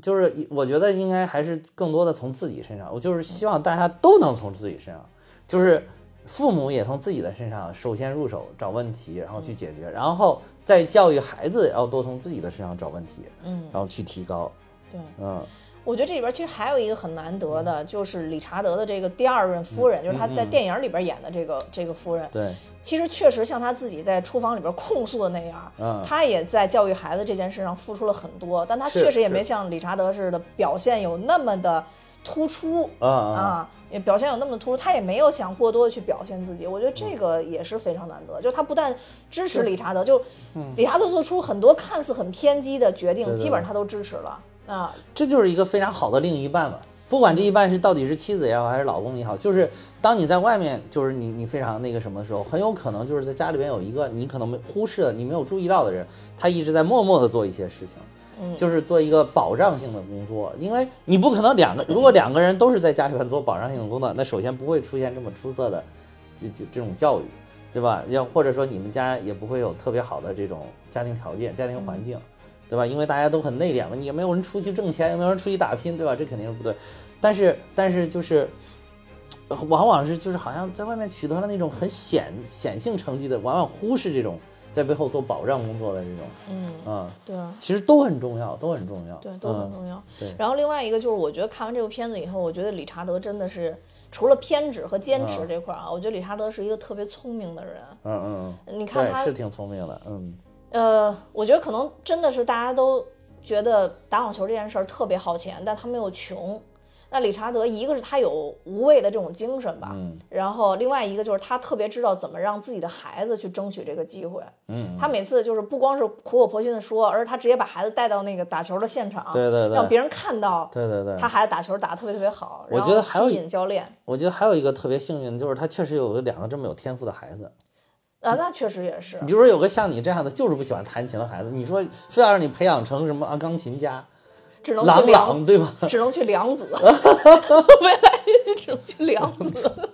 就是，我觉得应该还是更多的从自己身上。我就是希望大家都能从自己身上，就是父母也从自己的身上首先入手找问题，然后去解决，然后再教育孩子，然后多从自己的身上找问题，嗯，然后去提高。对。嗯，我觉得这里边其实还有一个很难得的，就是理查德的这个第二任夫人，就是他在电影里边演的这个这个夫人。对，其实确实像他自己在厨房里边控诉的那样，嗯。他也在教育孩子这件事上付出了很多，但他确实也没像理查德似的表现有那么的突出啊也表现有那么的突出，他也没有想过多的去表现自己。我觉得这个也是非常难得，就是他不但支持理查德，就理查德做出很多看似很偏激的决定，嗯对对基本上他都支持了啊。这就是一个非常好的另一半了。不管这一半是到底是妻子也好，还是老公也好，就是当你在外面，就是你你非常那个什么的时候，很有可能就是在家里边有一个你可能没忽视的、你没有注意到的人，他一直在默默的做一些事情，嗯就是做一个保障性的工作。因为你不可能两个，如果两个人都是在家里边做保障性的工作，那首先不会出现这么出色的这这这种教育，对吧？要或者说你们家也不会有特别好的这种家庭条件、家庭环境。对吧？因为大家都很内敛嘛，你也没有人出去挣钱，也没有人出去打拼，对吧？这肯定是不对。但是，但是就是，呃往往是就是好像在外面取得了那种很显显性成绩的，往往忽视这种在背后做保障工作的这种，嗯，嗯，对啊。其实都很重要，都很重要，对，都很嗯重要。对然后另外一个就是，我觉得看完这部片子以后，我觉得理查德真的是除了偏执和坚持嗯这块儿啊，我觉得理查德是一个特别聪明的人。嗯嗯嗯，你看他对，是挺聪明的，嗯呃，我觉得可能真的是大家都觉得打网球这件事儿特别耗钱，但他们又穷。那理查德一个是他有无畏的这种精神吧，嗯然后另外一个就是他特别知道怎么让自己的孩子去争取这个机会。嗯，他每次就是不光是苦口婆心的说，而是他直接把孩子带到那个打球的现场，对对对让别人看到对对对，他孩子打球打得特别特别好，我然后觉得还有吸引教练我觉得还有一个特别幸运的就是他确实有两个这么有天赋的孩子。啊，那确实也是你，比如说有个像你这样的，就是不喜欢弹琴的孩子，你说非要让你培养成什么啊钢琴家，只能郎去梁，朗对吧？只能去梁子，未来就只能去梁子，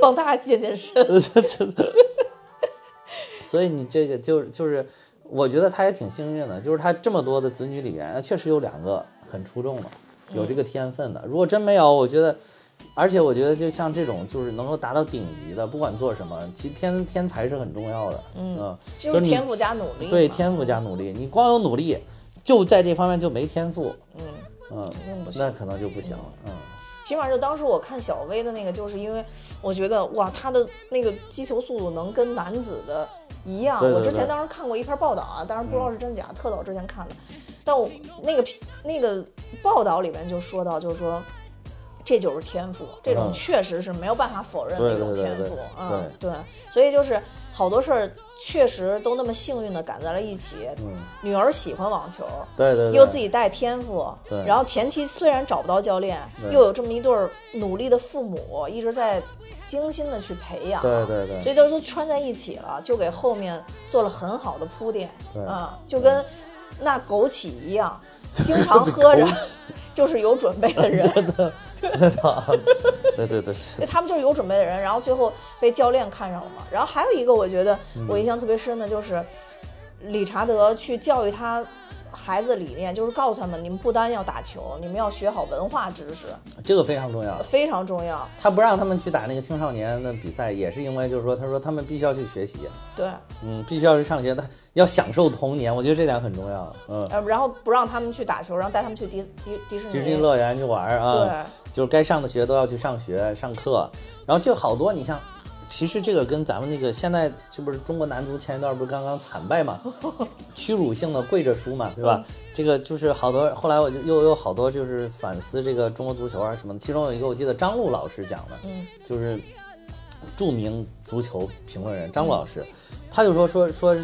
帮他健健身。所以你这个就就是，我觉得他也挺幸运的，就是他这么多的子女里面，呃确实有两个很出众的，有这个天分的。如果真没有，我觉得，而且我觉得就像这种就是能够达到顶级的，不管做什么，其实天天才是很重要的。嗯，你就是天赋加努力。对天赋加努力，你光有努力，就在这方面就没天赋，嗯，嗯那可能就不行了。嗯，起码就当时我看小薇的那个，就是因为我觉得哇，他的那个击球速度能跟男子的一样。对对我之前当时看过一篇报道啊，当然不知道是真假，特早之前看的。但我那个那个报道里面就说到，就是说。这就是天赋，这种嗯确实是没有办法否认的一种天赋，嗯，对，所以就是好多事儿确实都那么幸运的赶在了一起。嗯，女儿喜欢网球，对对对，又自己带天赋，对。然后前期虽然找不到教练，又有这么一对儿努力的父母一直在精心的去培养，对对对。所以都都穿在一起了，就给后面做了很好的铺垫，对。啊，就跟那枸杞一样，经常喝着 就是有准备的人，对对 对，他们就是有准备的人，然后最后被教练看上了嘛。然后还有一个我觉得嗯我印象特别深的就是，理查德去教育他孩子理念，就是告诉他们，你们不单要打球，你们要学好文化知识，这个非常重要。非常重要。他不让他们去打那个青少年的比赛，也是因为就是说，他说他们必须要去学习，对，嗯，必须要去上学，他要享受童年，我觉得这点很重要。嗯，呃，然后不让他们去打球，然后带他们去迪迪迪士尼。迪士尼乐园去玩啊，对，就是该上的学都要去上学上课，然后就好多，你像，其实这个跟咱们那个现在这不是中国男足前一段不是刚刚惨败嘛，屈辱性的跪着输嘛，对吧？这个就是好多，后来我就又有好多就是反思这个中国足球啊什么的，其中有一个我记得张璐老师讲的，嗯，就是著名足球评论人张璐老师，他就说说说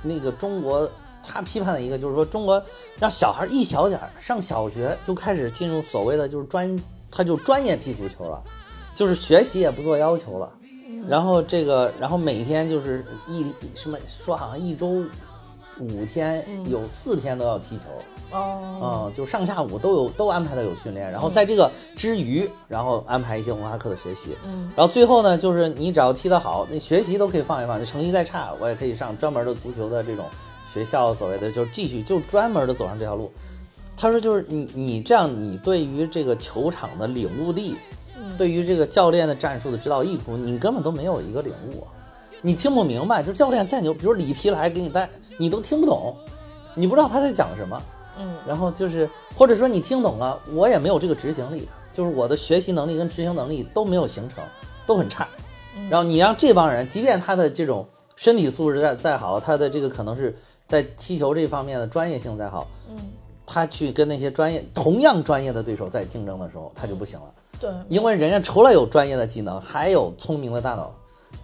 那个中国。他批判的一个就是说，中国让小孩一小点儿上小学就开始进入所谓的就是专，他就专业踢足球了，就是学习也不做要求了，然后这个，然后每天就是一什么说好像一周五天有四天都要踢球，哦，嗯，就上下午都有都安排的有训练，然后在这个之余，然后安排一些文化课的学习，嗯，然后最后呢，就是你只要踢得好，那学习都可以放一放，就成绩再差，我也可以上专门的足球的这种学校，所谓的就是继续就专门的走上这条路。他说就是你你这样，你对于这个球场的领悟力，对于这个教练的战术的指导意图，你根本都没有一个领悟啊，你听不明白，就教练再牛，比如里皮来给你带，你都听不懂，你不知道他在讲什么。嗯，然后就是，或者说你听懂了，我也没有这个执行力，就是我的学习能力跟执行能力都没有形成，都很差。然后你让这帮人，即便他的这种身体素质再再好，他的这个可能是在踢球这方面的专业性再好，嗯，他去跟那些专业同样专业的对手在竞争的时候，他就不行了，对，因为人家除了有专业的技能，还有聪明的大脑，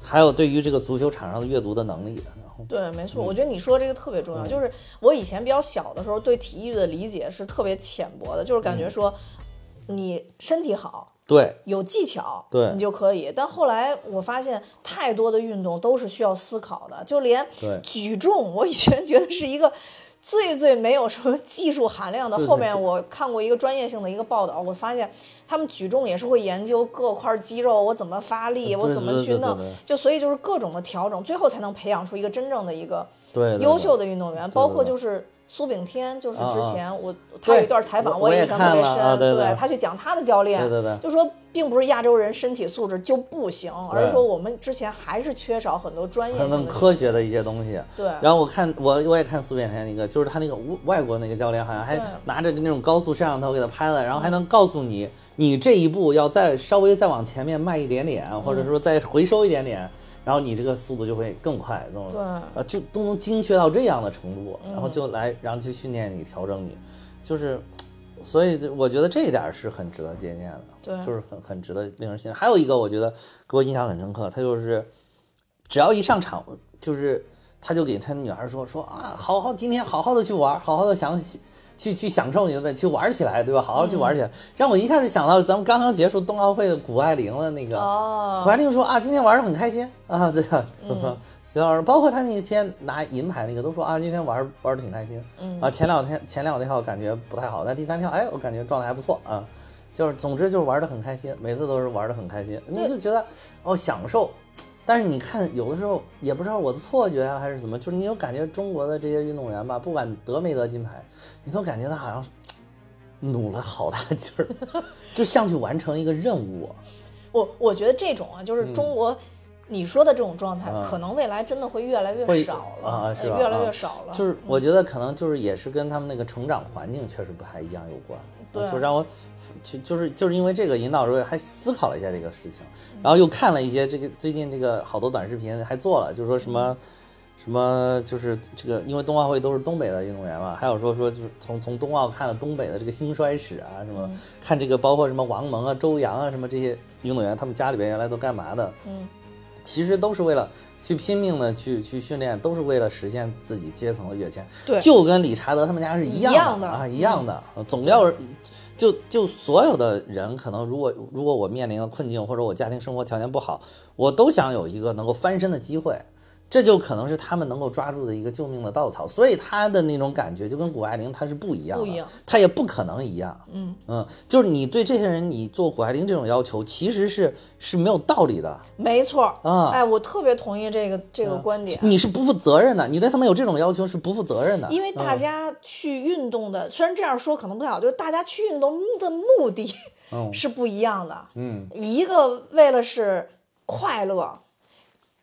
还有对于这个足球场上的阅读的能力。然后，对，没错，我觉得你说这个特别重要。就是我以前比较小的时候，对体育的理解是特别浅薄的，就是感觉说你身体好。对，有技巧，对你就可以。但后来我发现，太多的运动都是需要思考的，就连举重，我以前觉得是一个最最没有什么技术含量的。后面我看过一个专业性的一个报道，我发现他们举重也是会研究各块肌肉，我怎么发力，我怎么去弄就所以就是各种的调整，最后才能培养出一个真正的一个优秀的运动员。包括就是苏炳添，就是之前我他有一段采访，我印象特别深，对对他去讲他的教练，对对对。就说并不是亚洲人身体素质就不行，而是说我们之前还是缺少很多专业很很科学的一些东西。对。然后我看我我也看苏炳添那个，就是他那个外外国那个教练，好像还拿着那种高速摄像头给他拍了，然后还能告诉你，你这一步要再稍微再往前面迈一点点，或者说再回收一点点，然后你这个速度就会更快，这种对就都能精确到这样的程度，然后就来然后去训练你调整你，就是。所以我觉得这一点是很值得借鉴的，对就是很很值得令人信任。还有一个我觉得给我印象很深刻，他就是只要一上场，就是他就给他女孩说说啊，好好今天好好的去玩，好好的享去去享受你的呗，去玩起来，对吧？好好去玩起来，让我一下就想到咱们刚刚结束冬奥会的谷爱凌的那个，哦谷爱凌说啊，今天玩的很开心啊，对啊？怎么？金老师，包括他那天拿银牌那个，都说啊，今天玩玩的挺开心。嗯啊，前两天前两跳感觉不太好，但第三跳，哎，我感觉状态还不错啊。就是总之就是玩的很开心，每次都是玩的很开心，你就觉得哦，享受，但是你看，有的时候也不知道我的错觉啊，还是怎么，就是你有感觉中国的这些运动员吧，不管得没得金牌，你都感觉他好像 努了好大劲儿，就像去完成一个任务。我我觉得这种啊，就是中国你说的这种状态，嗯可能未来真的会越来越少了，啊，是越来越啊少了。就是我觉得可能就是也是跟他们那个成长环境确实不太一样有关。对就让我就就是就是因为这个引导之后，还思考了一下这个事情，然后又看了一些这个最近这个好多短视频还做了，就是说什么。什么就是这个，因为冬奥会都是东北的运动员嘛，还有说说就是从从冬奥看了东北的这个兴衰史啊，什么、看这个包括什么王蒙啊、周洋啊什么这些运动员，他们家里边原来都干嘛的？嗯，其实都是为了去拼命的去去训练，都是为了实现自己阶层的跃迁。对就跟理查德他们家是一样一样的啊，一样的。总要就就所有的人，可能如果如果我面临的困境，或者我家庭生活条件不好，我都想有一个能够翻身的机会。这就可能是他们能够抓住的一个救命的稻草，所以他的那种感觉就跟谷爱凌他是不一样的，不一样他也不可能一样。嗯嗯，就是你对这些人，你做谷爱凌这种要求，其实是是没有道理的。没错儿啊哎，我特别同意这个这个观点。你是不负责任的，你对他们有这种要求是不负责任的。因为大嗯家去运动的，虽然这样说可能不太好，就是大家去运动的目的嗯 是不一样的。嗯，一个为了是快乐，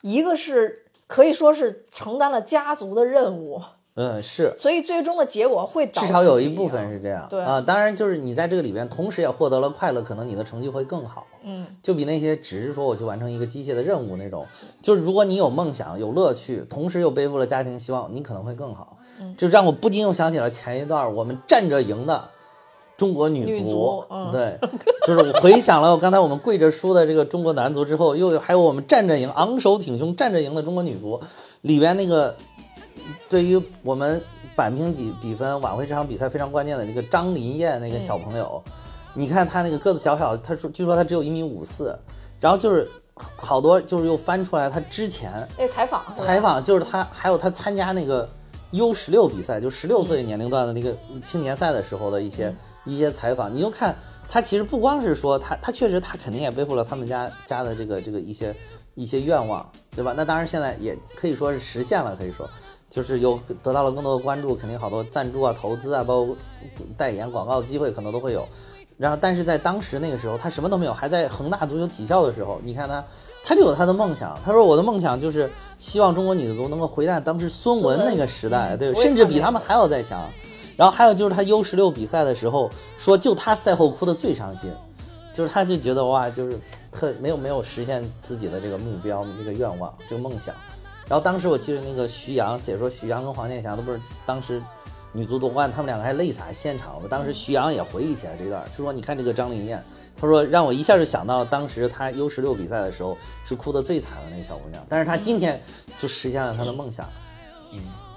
一个是可以说是承担了家族的任务，嗯是，所以最终的结果会导至少有一部分是这样。对啊，当然就是你在这个里边，同时也获得了快乐，可能你的成绩会更好。嗯，就比那些只是说我去完成一个机械的任务那种，就是如果你有梦想、有乐趣，同时又背负了家庭希望，你可能会更好。嗯就让我不禁又想起了前一段我们站着赢的中国女足，女足嗯。对，就是我回想了刚才我们跪着输的这个中国男足之后，又有还有我们站着赢、昂首挺胸站着赢的中国女足，里边那个对于我们扳平比比分、挽回这场比赛非常关键的那个张林燕那个小朋友，你看他那个个子小小，他说据说他只有一米五四，然后就是好多就是又翻出来他之前那采访采访，就是他还有他参加那个 U 十六比赛，就十六岁年龄段的那个青年赛的时候的一些、一些采访，你就看他其实不光是说他他确实他肯定也背负了他们家家的这个这个一些一些愿望，对吧？那当然现在也可以说是实现了，可以说。就是有得到了更多的关注，肯定好多赞助啊、投资啊，包括代言广告机会可能都会有。然后，但是在当时那个时候，他什么都没有，还在恒大足球体校的时候，你看他，他就有他的梦想。他说：“我的梦想就是希望中国女足能够回到当时孙雯那个时代，对，甚至比他们还要再强。”然后还有就是他 U 十六比赛的时候，说就他赛后哭的最伤心，就是他就觉得哇，就是特没有没有实现自己的这个目标、这个愿望、这个梦想。然后当时我记得那个徐阳解说，徐阳跟黄健翔都不是当时女足夺冠，他们两个还泪洒现场。我当时徐阳也回忆起来这段，就说你看这个张琳艳，他说让我一下就想到当时她 U 十六比赛的时候是哭的最惨的那个小姑娘，但是她今天就实现了她的梦想。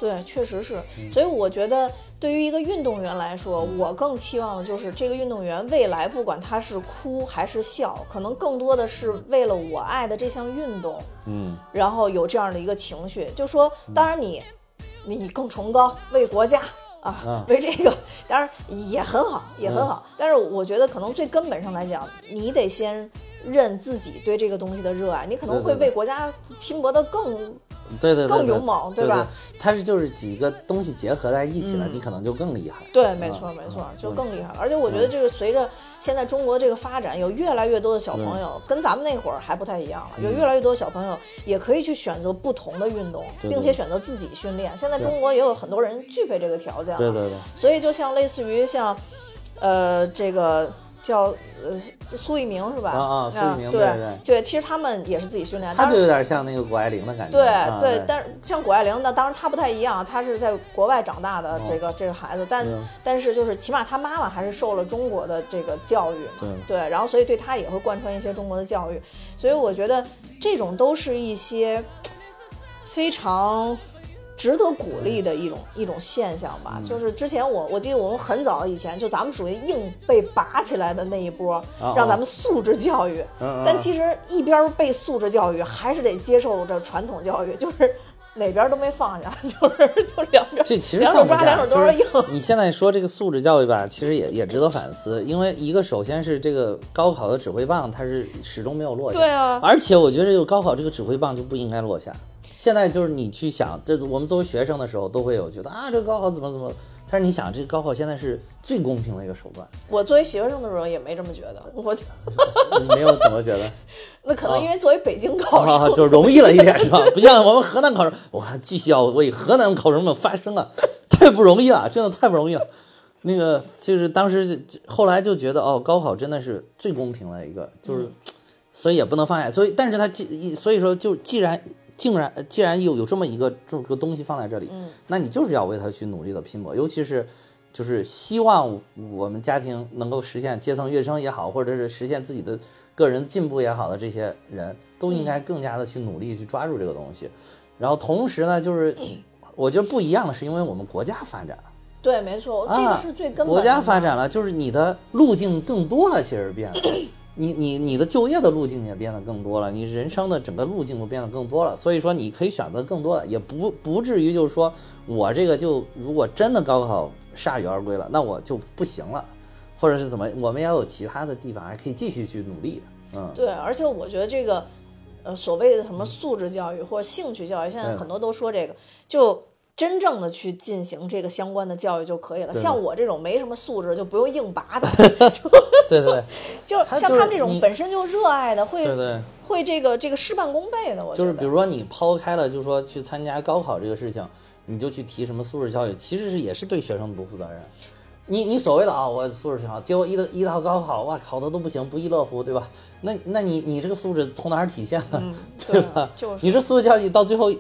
对，确实是。嗯所以我觉得，对于一个运动员来说，我更期望的就是这个运动员未来，不管他是哭还是笑，可能更多的是为了我爱的这项运动，嗯，然后有这样的一个情绪。就说，当然你，你更崇高，为国家。啊嗯，为这个当然也很好，也很好。但是我觉得，可能最根本上来讲，你得先认自己对这个东西的热爱，你可能会为国家拼搏的更对对对，对更勇猛对对吧？它是就是几个东西结合在一起了，嗯你可能就更厉害。对，没错，嗯没错嗯，就嗯更厉害了。而且我觉得就是随着现在中国这个发展，有越来越多的小朋友跟咱们那会儿还不太一样了，有越来越多的小朋友也可以去选择不同的运动，并且选择自己训练。现在中国也有很多人具备这个条件了，对对对，所以就像类似于像，呃，这个叫呃苏一鸣是吧？啊啊苏翊鸣对对对对，其实他们也是自己训练，他就有点像那个谷爱凌的感觉。对啊对，但是像谷爱凌，那当然她不太一样，她是在国外长大的这个、这个孩子，但、嗯但是就是起码她妈妈还是受了中国的这个教育嘛，对然后所以对她也会贯穿一些中国的教育，所以我觉得这种都是一些非常。值得鼓励的一种一种现象吧，嗯就是之前我我记得我们很早以前就咱们属于硬被拔起来的那一波，啊让咱们素质教育，但其实一边儿被素质教育，还是得接受着传统教育，就是哪边都没放下，就是就两边这其实两手抓，两手都是硬。就是你现在说这个素质教育吧，其实也也值得反思，因为一个首先是这个高考的指挥棒，它是始终没有落下。对啊而且我觉得这个高考这个指挥棒就不应该落下。现在就是你去想，这我们作为学生的时候都会有觉得啊，这个高考怎么怎么，但是你想，这个高考现在是最公平的一个手段，我作为学生的时候也没这么觉得，我 你没有怎么觉得？那可能因为作为北京考啊，生，就容易了一点是吧？不像我们河南考生，我还继续要为河南考生们发声啊，太不容易了，真的太不容易了。那个就是当时后来就觉得哦，高考真的是最公平的一个，就是所以也不能放下。所以，但是他既所以说就既然竟然既然有有这么一个这么个东西放在这里，那你就是要为他去努力的拼搏，尤其是。就是希望我们家庭能够实现阶层跃升也好，或者是实现自己的个人进步也好的这些人，都应该更加的去努力去抓住这个东西。然后同时呢，就是 我觉得不一样的是，因为我们国家发展了。对，没错，这个是最根本的。啊国家发展了，就是你的路径更多了，其实变了。你你你的就业的路径也变得更多了，你人生的整个路径都变得更多了，所以说你可以选择更多的，也不不至于就是说我这个就如果真的高考铩羽而归了，那我就不行了，或者是怎么，我们也有其他的地方还可以继续去努力的，嗯，对，而且我觉得这个，呃，所谓的什么素质教育或者兴趣教育，现在很多都说这个，就真正的去进行这个相关的教育就可以了。像我这种没什么素质，就不用硬拔的，对对对 就像他们这种本身就热爱的，会对对。会这个这个事半功倍的。我就是比如说你抛开了，就是说去参加高考这个事情，你就去提什么素质教育，其实是也是对学生不负责任。你你所谓的啊，我素质挺好，结果一到一到高考，哇，考的都不行，不亦乐乎，对吧？那那你你这个素质从哪儿体现呢？对吧？就是你这素质教育到最后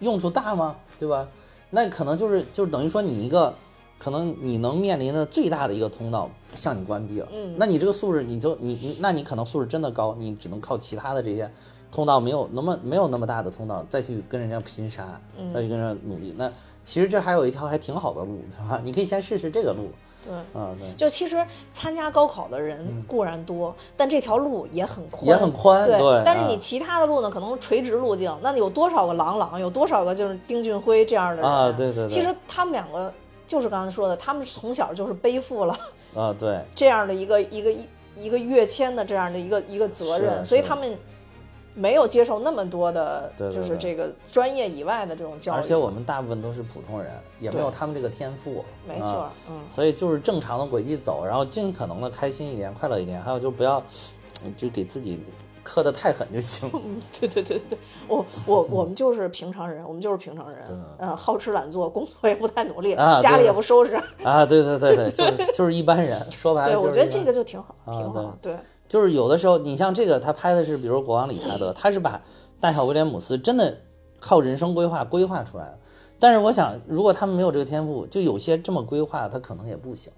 用处大吗？对吧？那可能就是就是等于说你一个，可能你能面临的最大的一个通道向你关闭了。嗯那你这个素质你就你你，那你可能素质真的高，你只能靠其他的这些通道没有那么没有那么大的通道再去跟人家拼杀，嗯再去跟人家努力。那其实这还有一条还挺好的路，对吧？你可以先试试这个路。对。啊，对。就其实参加高考的人固然多，但这条路也很宽，嗯也很宽对，但是你其他的路呢，可能垂直路径，那有多少个郎朗，有多少个就是丁俊晖这样的人啊。对对对。其实他们两个就是刚才说的，他们从小就是背负了啊，对，这样的一个一个一一个跃迁的这样的一个一个责任，所以他们没有接受那么多的，就是这个专业以外的这种教育。而且我们大部分都是普通人，也没有他们这个天赋。没错啊，嗯，所以就是正常的轨迹走，然后尽可能的开心一点、快乐一点，还有就不要，嗯就给自己磕的太狠就行。对对对对，我我我们就是平常人，我们就是平常人，嗯，好吃懒做，工作也不太努力，啊家里也不收拾。啊，对对对对，就是 就是一般人，说白了对，我觉得这个就挺好，啊挺好。对，就是有的时候，你像这个，他拍的是，比如国王理查德，他是把大小威廉姆斯真的靠人生规划规划出来的。但是我想，如果他们没有这个天赋，就有些这么规划，他可能也不行。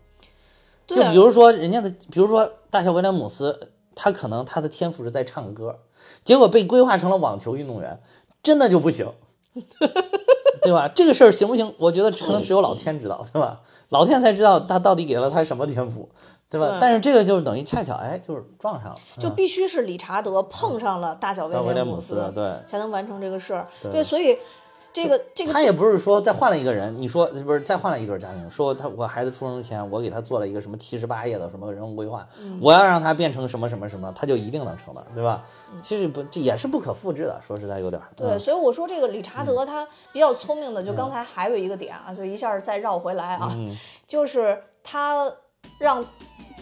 就比如说人家的，比如说大小威廉姆斯，他可能他的天赋是在唱歌，结果被规划成了网球运动员，真的就不行，对吧？这个事儿行不行？我觉得可能只有老天知道，对吧？老天才知道他到底给了他什么天赋，对吧？对但是这个就是等于恰巧哎，就是撞上了，就必须是理查德碰上了大小威廉姆廉斯，斯对才能完成这个事儿。对对，所以这个这个他也不是说再换了一个人，你说不是再换了一对家庭，说他我孩子出生之前我给他做了一个什么七十八页的什么人物规划，嗯我要让他变成什么什么什么，他就一定能成的，对吧？嗯其实不这也是不可复制的，说实在有点儿。对，嗯所以我说这个理查德他比较聪明的，就刚才还有一个点啊，就一下再绕回来啊，嗯就是他让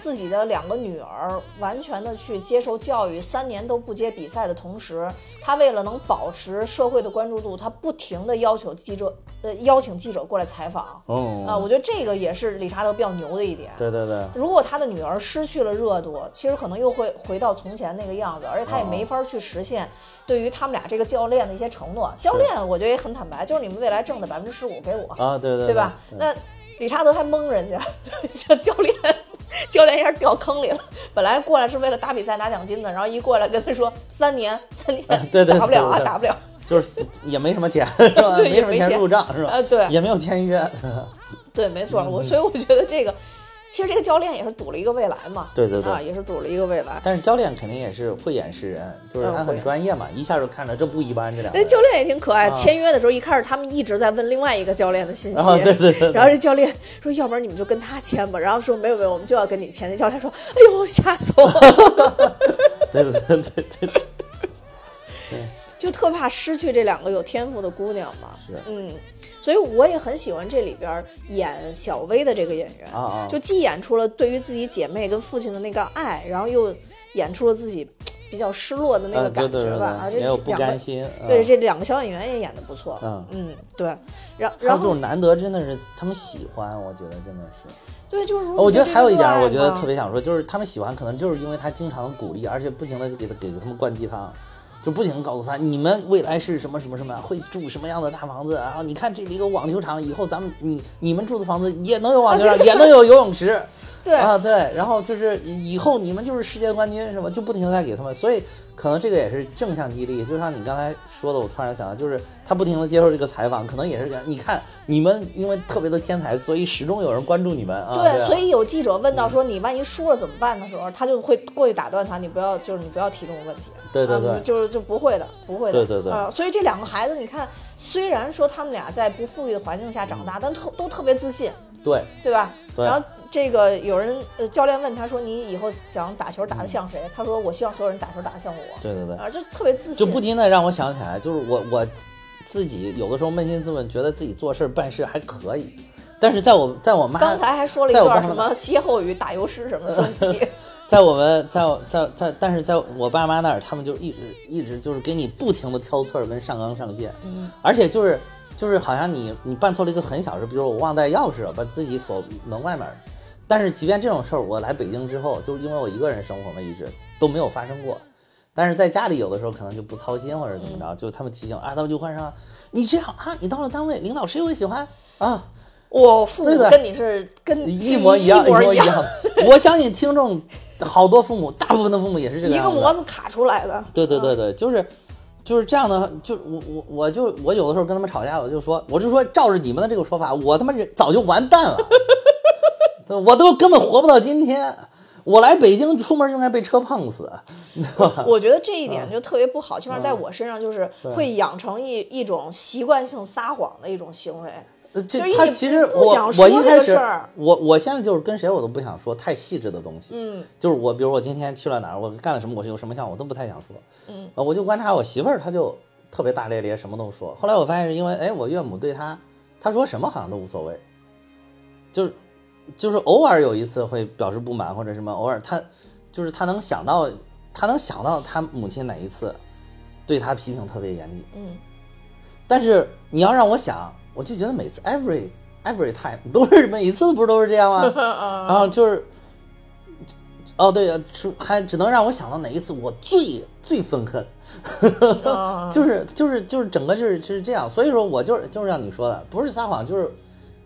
自己的两个女儿完全的去接受教育，三年都不接比赛的同时，他为了能保持社会的关注度，他不停的要求记者，呃，邀请记者过来采访。哦啊，我觉得这个也是理查德比较牛的一点。对对对，如果他的女儿失去了热度，其实可能又会回到从前那个样子，而且他也没法去实现对于他们俩这个教练的一些承诺。教练我觉得也很坦白，就是你们未来挣的百分之十五给我，啊对对对吧？对那理查德还蒙人家，像 教练，教练一下掉坑里了。本来过来是为了打比赛拿奖金的，然后一过来跟他说三年，三年对对打不了啊，打不了。就是也没什么钱 是吧？对没什么钱也没钱入账是吧？啊对也没有签约。对，没错，嗯我所以我觉得这个其实这个教练也是赌了一个未来嘛，对对对啊，也是赌了一个未来。但是教练肯定也是慧眼识人，就是他很专业嘛，一下就看着这不一般，这两个人。那教练也挺可爱，啊签约的时候一开始他们一直在问另外一个教练的信息，啊对对对对然后这教练说，要不然你们就跟他签吧，然后说没有没有，我们就要跟你签。那教练说，哎呦，吓死我了，对对对对对对，就特怕失去这两个有天赋的姑娘嘛。是嗯，所以我也很喜欢这里边演小薇的这个演员，啊啊就既演出了对于自己姐妹跟父亲的那个爱，然后又演出了自己比较失落的那个啊感觉吧。啊，这对，也不两个甘心。对，嗯这两个小演员也演的不错。嗯嗯，对。然然后这种难得，真的是他们喜欢，我觉得真的是。对，就是我觉得还有一点，我觉得特别想说，就是他们喜欢，可能就是因为他经常鼓励，而且不停的给他给他们灌鸡汤，就不停的告诉他，你们未来是什么什么什么，会住什么样的大房子，然后你看这里有网球场，以后咱们你你们住的房子也能有网球场，也能有游泳池。对啊，对，然后就是以以后你们就是世界冠军什么，就不停的在给他们，所以可能这个也是正向激励。就像你刚才说的，我突然想到，就是他不停的接受这个采访，可能也是这样。你看你们因为特别的天才，所以始终有人关注你们啊。对，啊所以有记者问到说你万一输了怎么办的时候，他就会过去打断他，你不要就是你不要提这种问题。对对对嗯就是就不会的，不会的。对对对啊、所以这两个孩子，你看，虽然说他们俩在不富裕的环境下长大，但特都特别自信，对，对吧？对然后这个有人呃教练问他说：“你以后想打球打得像谁？”他说：“我希望所有人打球打得像我。”对对对，啊，就特别自信。就不禁的让我想起来，就是我我自己有的时候扪心自问，觉得自己做事办事还可以，但是在我在我妈刚才还说了一段什么歇后语、打油诗什么升级。在我们在在在，但是在我爸妈那儿，他们就一直一直就是给你不停的挑刺儿跟上纲上线，嗯，而且就是就是好像你你办错了一个很小事，比如我忘带钥匙了，把自己锁门外面儿，但是即便这种事儿，我来北京之后，就是因为我一个人生活嘛，一直都没有发生过。但是在家里有的时候可能就不操心或者怎么着，就他们提醒啊，他们就换上你这样啊，你到了单位，领导谁会喜欢？啊？我父母跟你是跟一模一样，一模，一样。我相信听众好多父母，大部分的父母也是这个一个。模子卡出来的。对对对对，就是就是这样的，就我我我就我有的时候跟他们吵架，我就说，我就说照着你们的这个说法，我他妈人早就完蛋了，我都根本活不到今天。我来北京出门就应该被车碰死？我觉得这一嗯点就特别不好，起码在我身上就是会养成一一种习惯性撒谎的一种行为。呃这就他其实我我一开始我我现在就是跟谁我都不想说太细致的东西，嗯，就是我比如我今天去了哪儿，我干了什么，我是有什么项目，我都不太想说，嗯，我就观察我媳妇儿，她就特别大咧咧，什么都说。后来我发现是因为哎，我岳母对她，她说什么好像都无所谓，就是就是偶尔有一次会表示不满或者什么，偶尔她就是她能想到，她能想到她母亲哪一次对她批评特别严厉，嗯，但是你要让我想，我就觉得每次 every every time 都是每一次不是都是这样吗？然后就是，哦对还只能让我想到哪一次我最最愤恨，啊。就是就是就是整个就是就是这样，所以说我就是就是像你说的，不是撒谎，就是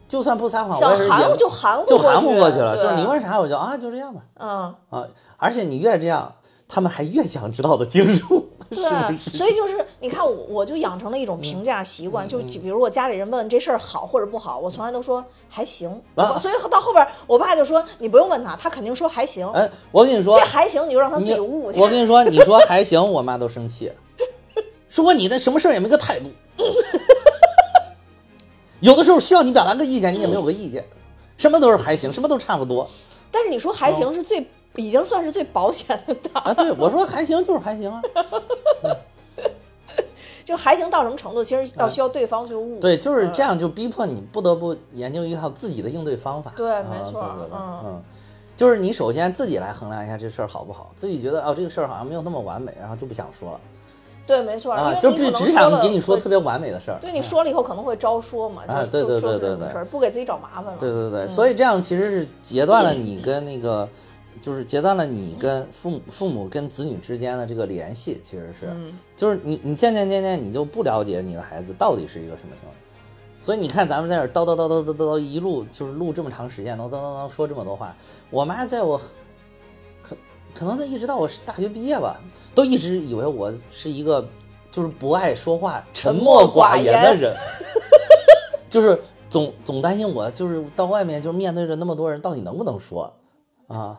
就算不撒谎，想我也是含糊就含糊就含糊过去了，就是你问啥我就啊就这样吧。嗯，啊，而且你越这样，他们还越想知道的清楚，是 对？所以就是你看我，我就养成了一种评价习嗯惯，就比如我家里人问这事儿好或者不好，我从来都说还行。啊所以到后边，我爸就说你不用问他，他肯定说还行。哎，我跟你说这，还行，你就让他自己悟去。我跟你说，你说还行，我妈都生气，说你的什么事儿也没个态度。有的时候需要你表达个意见，你也没有个意见，什么都是还行，什么都差不多但是你说还行是最，已经算是最保险的。啊。对我说还行就是还行啊，就还行到什么程度，其实要需要对方去悟。对，就是这样，就逼迫你不得不研究一套自己的应对方法。对啊没错对嗯嗯，就是你首先自己来衡量一下这事儿好不好，自己觉得哦这个事儿好像没有那么完美，然后就不想说了对，没错，就你可能说是只想给你说特别完美的事儿。对你说了以后可能会招说嘛，就啊对就对对对对不给自己找麻烦了。对对对，所以这样其实是截断了你跟那个，就是截断了你跟父母、父母跟子女之间的这个联系，其实是，就是你你渐渐渐渐你就不了解你的孩子到底是一个什么情况。所以你看，咱们在这叨叨叨叨叨叨叨一路就是录这么长时间，叨叨叨叨说这么多话。我妈在我可可能她一直到我大学毕业吧，都一直以为我是一个就是不爱说话、沉默寡言的人。就是总总担心我就是到外面就是面对着那么多人，到底能不能说啊？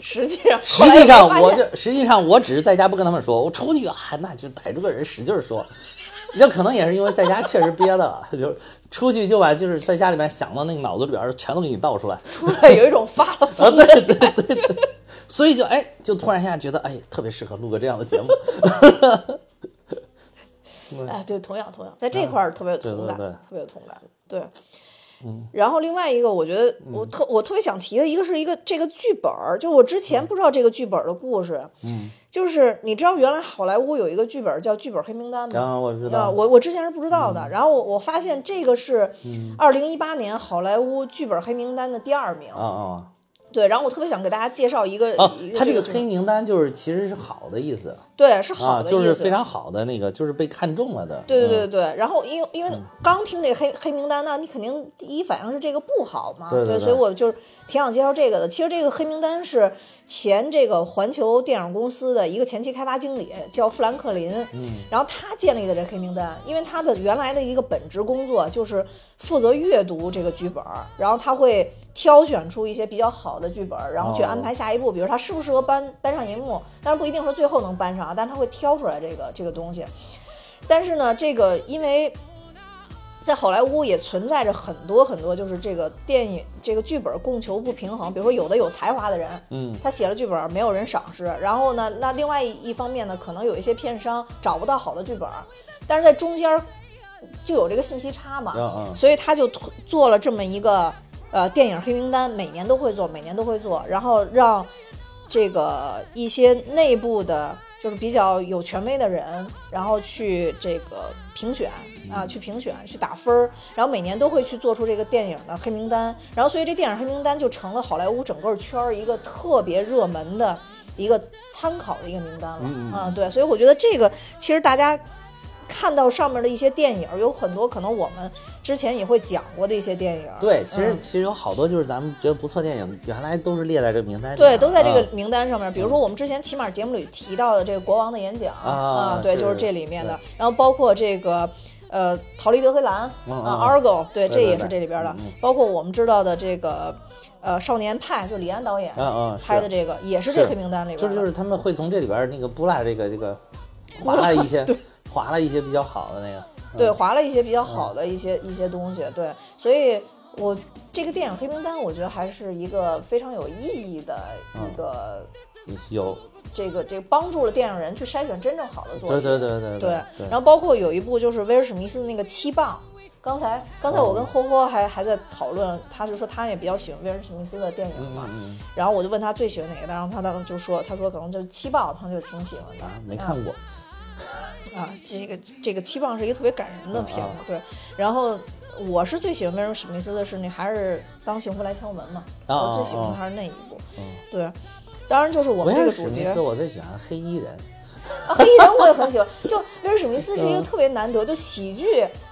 实际上，实际上我就实际上我只是在家不跟他们说，我出去啊，那就逮住个人使劲说。那可能也是因为在家确实憋的了，就是出去就把就是在家里面想到那个脑子里边全都给你倒出来，出来有一种发了啊，疯对的对对对，所以就哎，就突然一下觉得哎，特别适合录个这样的节目。哎，对，同样同样，在这块儿特别有同感，对对对特别有同感，对。嗯，然后另外一个，我觉得我特我特别想提的一个是一个这个剧本儿，就我之前不知道这个剧本儿的故事，嗯，就是你知道原来好莱坞有一个剧本儿叫《剧本黑名单》吗？啊，我知啊，道，我我之前是不知道的，然后我我发现这个是二零一八年好莱坞剧本黑名单的第二名，啊啊对，然后我特别想给大家介绍一个，哦一，个他这个黑名单就是其实是好的意思对是好啊，的意思，就是非常好的那个，就是被看中了的。对对嗯。对。对，然后因为因为刚听这个黑黑名单呢，你肯定第一反应是这个不好嘛，对对对所以我就是挺想介绍这个的。其实这个黑名单是前这个环球电影公司的一个前期开发经理叫富兰克林，嗯，然后他建立的这黑名单，因为他的原来的一个本职工作就是负责阅读这个剧本，然后他会挑选出一些比较好的剧本，然后去哦。安排下一步，比如他适不适合搬搬上银幕，当然不一定说最后能搬上啊，但他会挑出来这个这个东西。但是呢，这个因为在好莱坞也存在着很多很多，就是这个电影这个剧本供求不平衡。比如说，有的有才华的人，嗯，他写了剧本没有人赏识，然后呢，那另外一方面呢，可能有一些片商找不到好的剧本，但是在中间儿就有这个信息差嘛，嗯嗯所以他就做了这么一个呃电影黑名单，每年都会做，每年都会做，然后让这个一些内部的，就是比较有权威的人，然后去这个评选啊，去评选，去打分儿，然后每年都会去做出这个电影的黑名单，然后所以这电影黑名单就成了好莱坞整个圈儿一个特别热门的一个参考的一个名单了、嗯嗯啊，对，所以我觉得这个其实大家。看到上面的一些电影，有很多可能我们之前也会讲过的一些电影。对，其实嗯其实有好多就是咱们觉得不错电影，原来都是列在这个名单里对，都在这个啊名单上面。比如说我们之前起码节目里提到的这个《国王的演讲》啊对，就是这里面的。然后包括这个。呃，逃离德黑兰嗯啊嗯，Argo，对，这也是这里边的。包括我们知道的这个，呃，少年派，就李安导演嗯嗯拍的这个，也是这黑名单里就边的。就是他们会从这里边那个布拉这个这个划了一些，划了一些比较好的那个。对，划了一些比较好的一些一些东西，对，所以我这个电影黑名单，我觉得还是一个非常有意义的一个有，这个这个帮助了电影人去筛选真正好的作品。对对对对对对。然后包括有一部就是威尔史密斯的那个《七磅》，刚才刚才我跟霍霍还还在讨论，他就说他也比较喜欢威尔史密斯的电影嘛，嗯然后我就问他最喜欢哪个，然后他当时就说，他说可能就是《七磅》，他就挺喜欢的。啊，没看过。啊，这个这个《七磅》是一个特别感人的片子，嗯对。然后我是最喜欢威尔史密斯的是那还是《当幸福来敲门》嘛，啊我最喜欢还是那一部。嗯对，当然就是我们这个主角史密斯，我最喜欢黑衣人。啊，黑衣人我也很喜欢。就威尔史密斯是一个嗯特别难得，就喜剧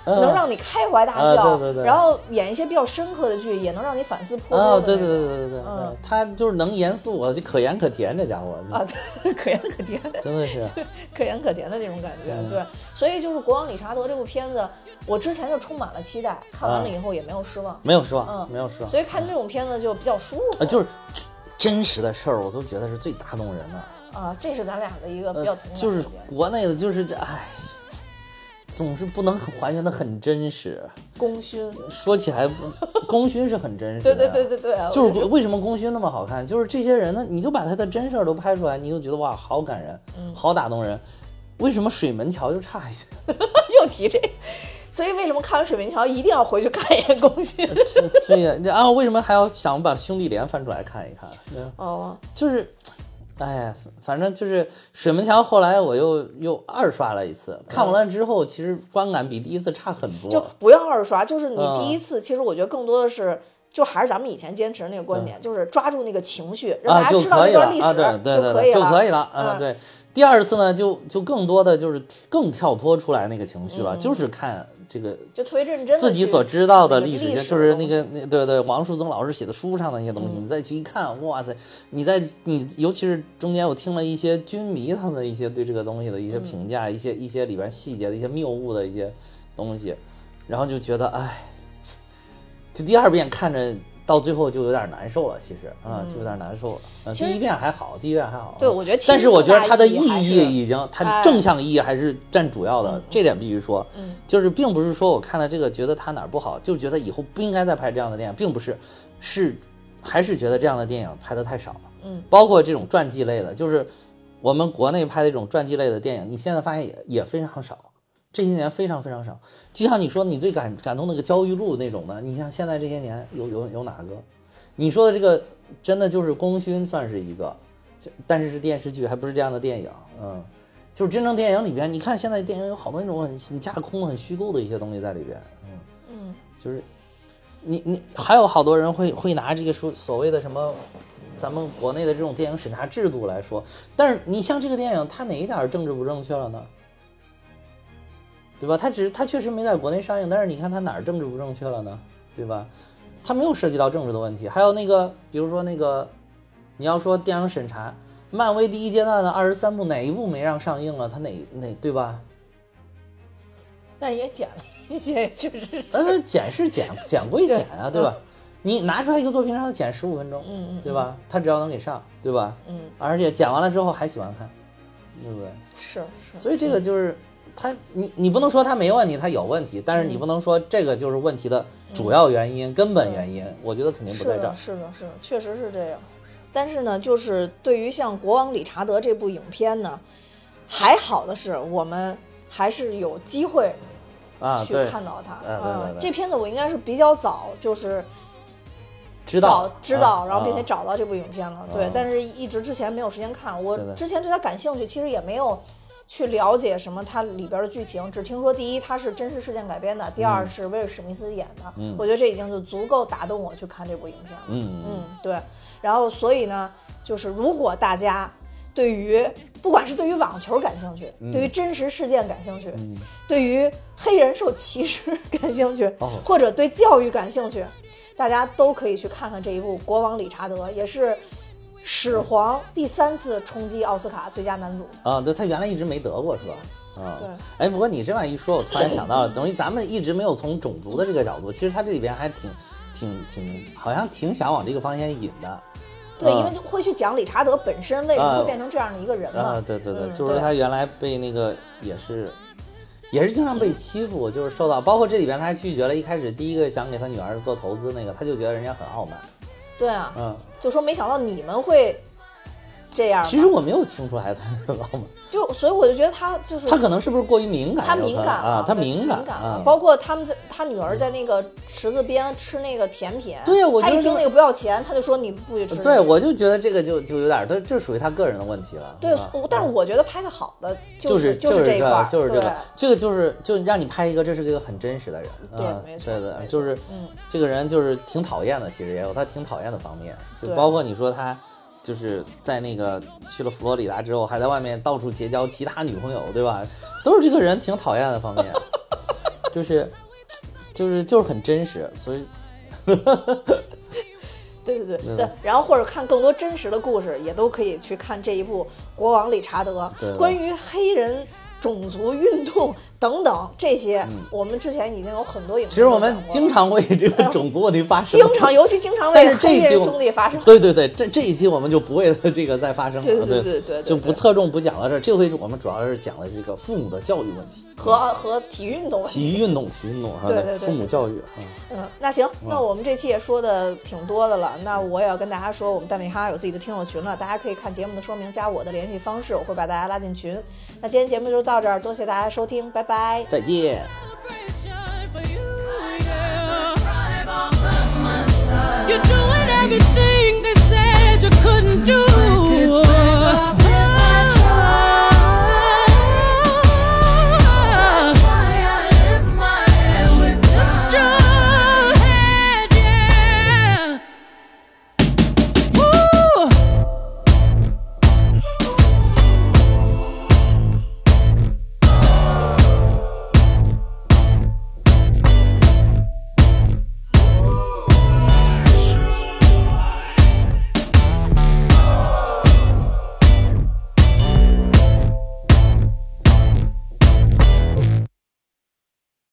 嗯能让你开怀大啊笑，对对对然后演一些比较深刻的剧，也能让你反思颇啊，多的对对对对对对，嗯他就是能严肃，就可盐可甜，这家伙啊，对，可盐可甜。真的是。可盐可甜的那种感觉，嗯对，所以就是《国王理查德》这部片子，我之前就充满了期待，看完了啊以后也没有失望，没有失望，嗯没有失望。所以看这种片子就比较舒服啊，就是真实的事儿，我都觉得是最打动人的。啊，这是咱俩的一个比呃较同，就是国内的，就是这，哎，总是不能很还原的很真实。功勋，说起来，功勋是很真实对的，对对对对，就是为什么功勋那么好看？就是这些人呢，你就把他的真事儿都拍出来，你就觉得哇，好感人，嗯好打动人。为什么水门桥就差一点？又提这，所以为什么看完《水门桥》一定要回去看一眼功勋？这这也这啊，为什么还要想把兄弟连翻出来看一看？对哦，就是，哎呀，反正就是水门桥。后来我又又二刷了一次，看完了之后，其实观感比第一次差很多。就不要二刷，就是你嗯第一次，其实我觉得更多的是。就还是咱们以前坚持的那个观点，就是抓住那个情绪，让大家知道这段历史啊，对对就对对，就可以了，可以了啊，嗯对。第二次呢，就就更多的就是更跳脱出来那个情绪了，就是看这个就特别认真自己所知道的历史，就是那个那对对王树增老师写的书上的那些东西，你再去一看，哇塞！你在你尤其是中间我听了一些军迷他们的一些对这个东西的一些评价，一些一些里边细节的一些谬误的一些东西，然后就觉得哎，就第二遍看着到最后就有点难受了，其实啊，嗯就有点难受了。嗯第一遍还好，第一遍还好。对我觉得其实但是我觉得它的意义已经，它哎正向意义还是占主要的，嗯这点必须说。嗯就是并不是说我看了这个觉得它哪儿不好，就觉得以后不应该再拍这样的电影，并不是，是还是觉得这样的电影拍的太少了。嗯，包括这种传记类的，就是我们国内拍的这种传记类的电影，你现在发现也也非常少，这些年非常非常少。就像你说你最感感动那个焦裕禄那种的，你像现在这些年有有有哪个？你说的这个真的就是功勋算是一个，就但是是电视剧，还不是这样的电影，嗯。就是真正电影里边，你看现在电影有好多那种很很架空、很虚构的一些东西在里边，嗯嗯，就是你你还有好多人会会拿这个说所谓的什么咱们国内的这种电影审查制度来说，但是你像这个电影，它哪一点政治不正确了呢？对吧？它只是它确实没在国内上映，但是你看它哪儿政治不正确了呢？对吧？它没有涉及到政治的问题。还有那个，比如说那个，你要说电影审查，漫威第一阶段的二十三部哪一部没让上映了？它哪哪对吧？但是也剪了一些，确实是。但是剪是剪，剪归剪啊，对吧？你拿出来一个作品让他剪十五分钟，嗯嗯对吧？他只要能给上，对吧？嗯，而且剪完了之后还喜欢看，对不对？是是。所以这个就是他，你你不能说他没问题，他有问题，但是你不能说这个就是问题的主要原因、根本原因。我觉得肯定不是在这儿的，。是的，是的，确实是这样。但是呢，就是对于像《国王理查德》这部影片呢，还好的是我们还是有机会啊，去，看到它。嗯这片子我应该是比较早就是知道知道，啊然后并且啊找到这部影片了。对啊，但是一直之前没有时间看。我之前对他感兴趣，其实也没有去了解什么它里边的剧情，只听说第一它是真实事件改编的，第二是威尔史密斯演的。嗯我觉得这已经就足够打动我去看这部影片了。嗯嗯，对。然后所以呢，就是如果大家对于不管是对于网球感兴趣，嗯对于真实事件感兴趣，对于黑人受歧视感兴趣，哦或者对教育感兴趣，大家都可以去看看这一部《国王理查德》，也是始皇第三次冲击奥斯卡最佳男主。啊，对他原来一直没得过是吧？啊，对。哎，不过你这么一说，我突然想到了，等于咱们一直没有从种族的这个角度，其实他这里边还挺、挺、挺，好像挺想往这个方向引的。对，啊因为就会去讲理查德本身为什么啊会变成这样的一个人嘛。啊，对对对，嗯就是说他原来被那个也是，也是经常被欺负，就是受到，包括这里边他还拒绝了一开始第一个想给他女儿做投资那个，他就觉得人家很傲慢。对啊，嗯，就说没想到你们会这样。其实我没有听出来他很浪漫，就所以我就觉得他就是他可能是不是过于敏感？他敏感啊，他敏感感啊，包括他们在他女儿在那个池子边吃那个甜品，对呀我他一听那个不要钱，他就说你不许吃。对，我就觉得这个就就有点儿，这这属于他个人的问题了。对但是我觉得拍的好的就是就是这一块就是这个，这个就是就让你拍一个，这是个很真实的人，对啊没错对对，就是嗯这个人就是挺讨厌的，其实也有他挺讨厌的方面，就包括你说他就是在那个去了佛罗里达之后，还在外面到处结交其他女朋友，对吧？都是这个人挺讨厌的方面，就是就是就是很真实，所以对对对对。对，然后或者看更多真实的故事，也都可以去看这一部《国王理查德》，关于黑人种族运动等等这些，我们之前已经有很多影其实我们经常为这个种族问题发声，经常，尤其经常为这黑人兄弟发声。对对对，这这一期我们就不为了这个再发声了，对对对对就不侧重不讲到这儿。这回我们主要是讲的这个父母的教育问题，和和体育运动。体育运动、体育运动啊，对对对父母教育啊，嗯，那行，那我们这期也说的挺多的了，那我也要跟大家说，我们蛋米哈有自己的听友群了，大家可以看节目的说明，加我的联系方式，我会把大家拉进群。那今天节目就到这儿多谢大家收听拜拜再见 You're doing everything they said you couldn't do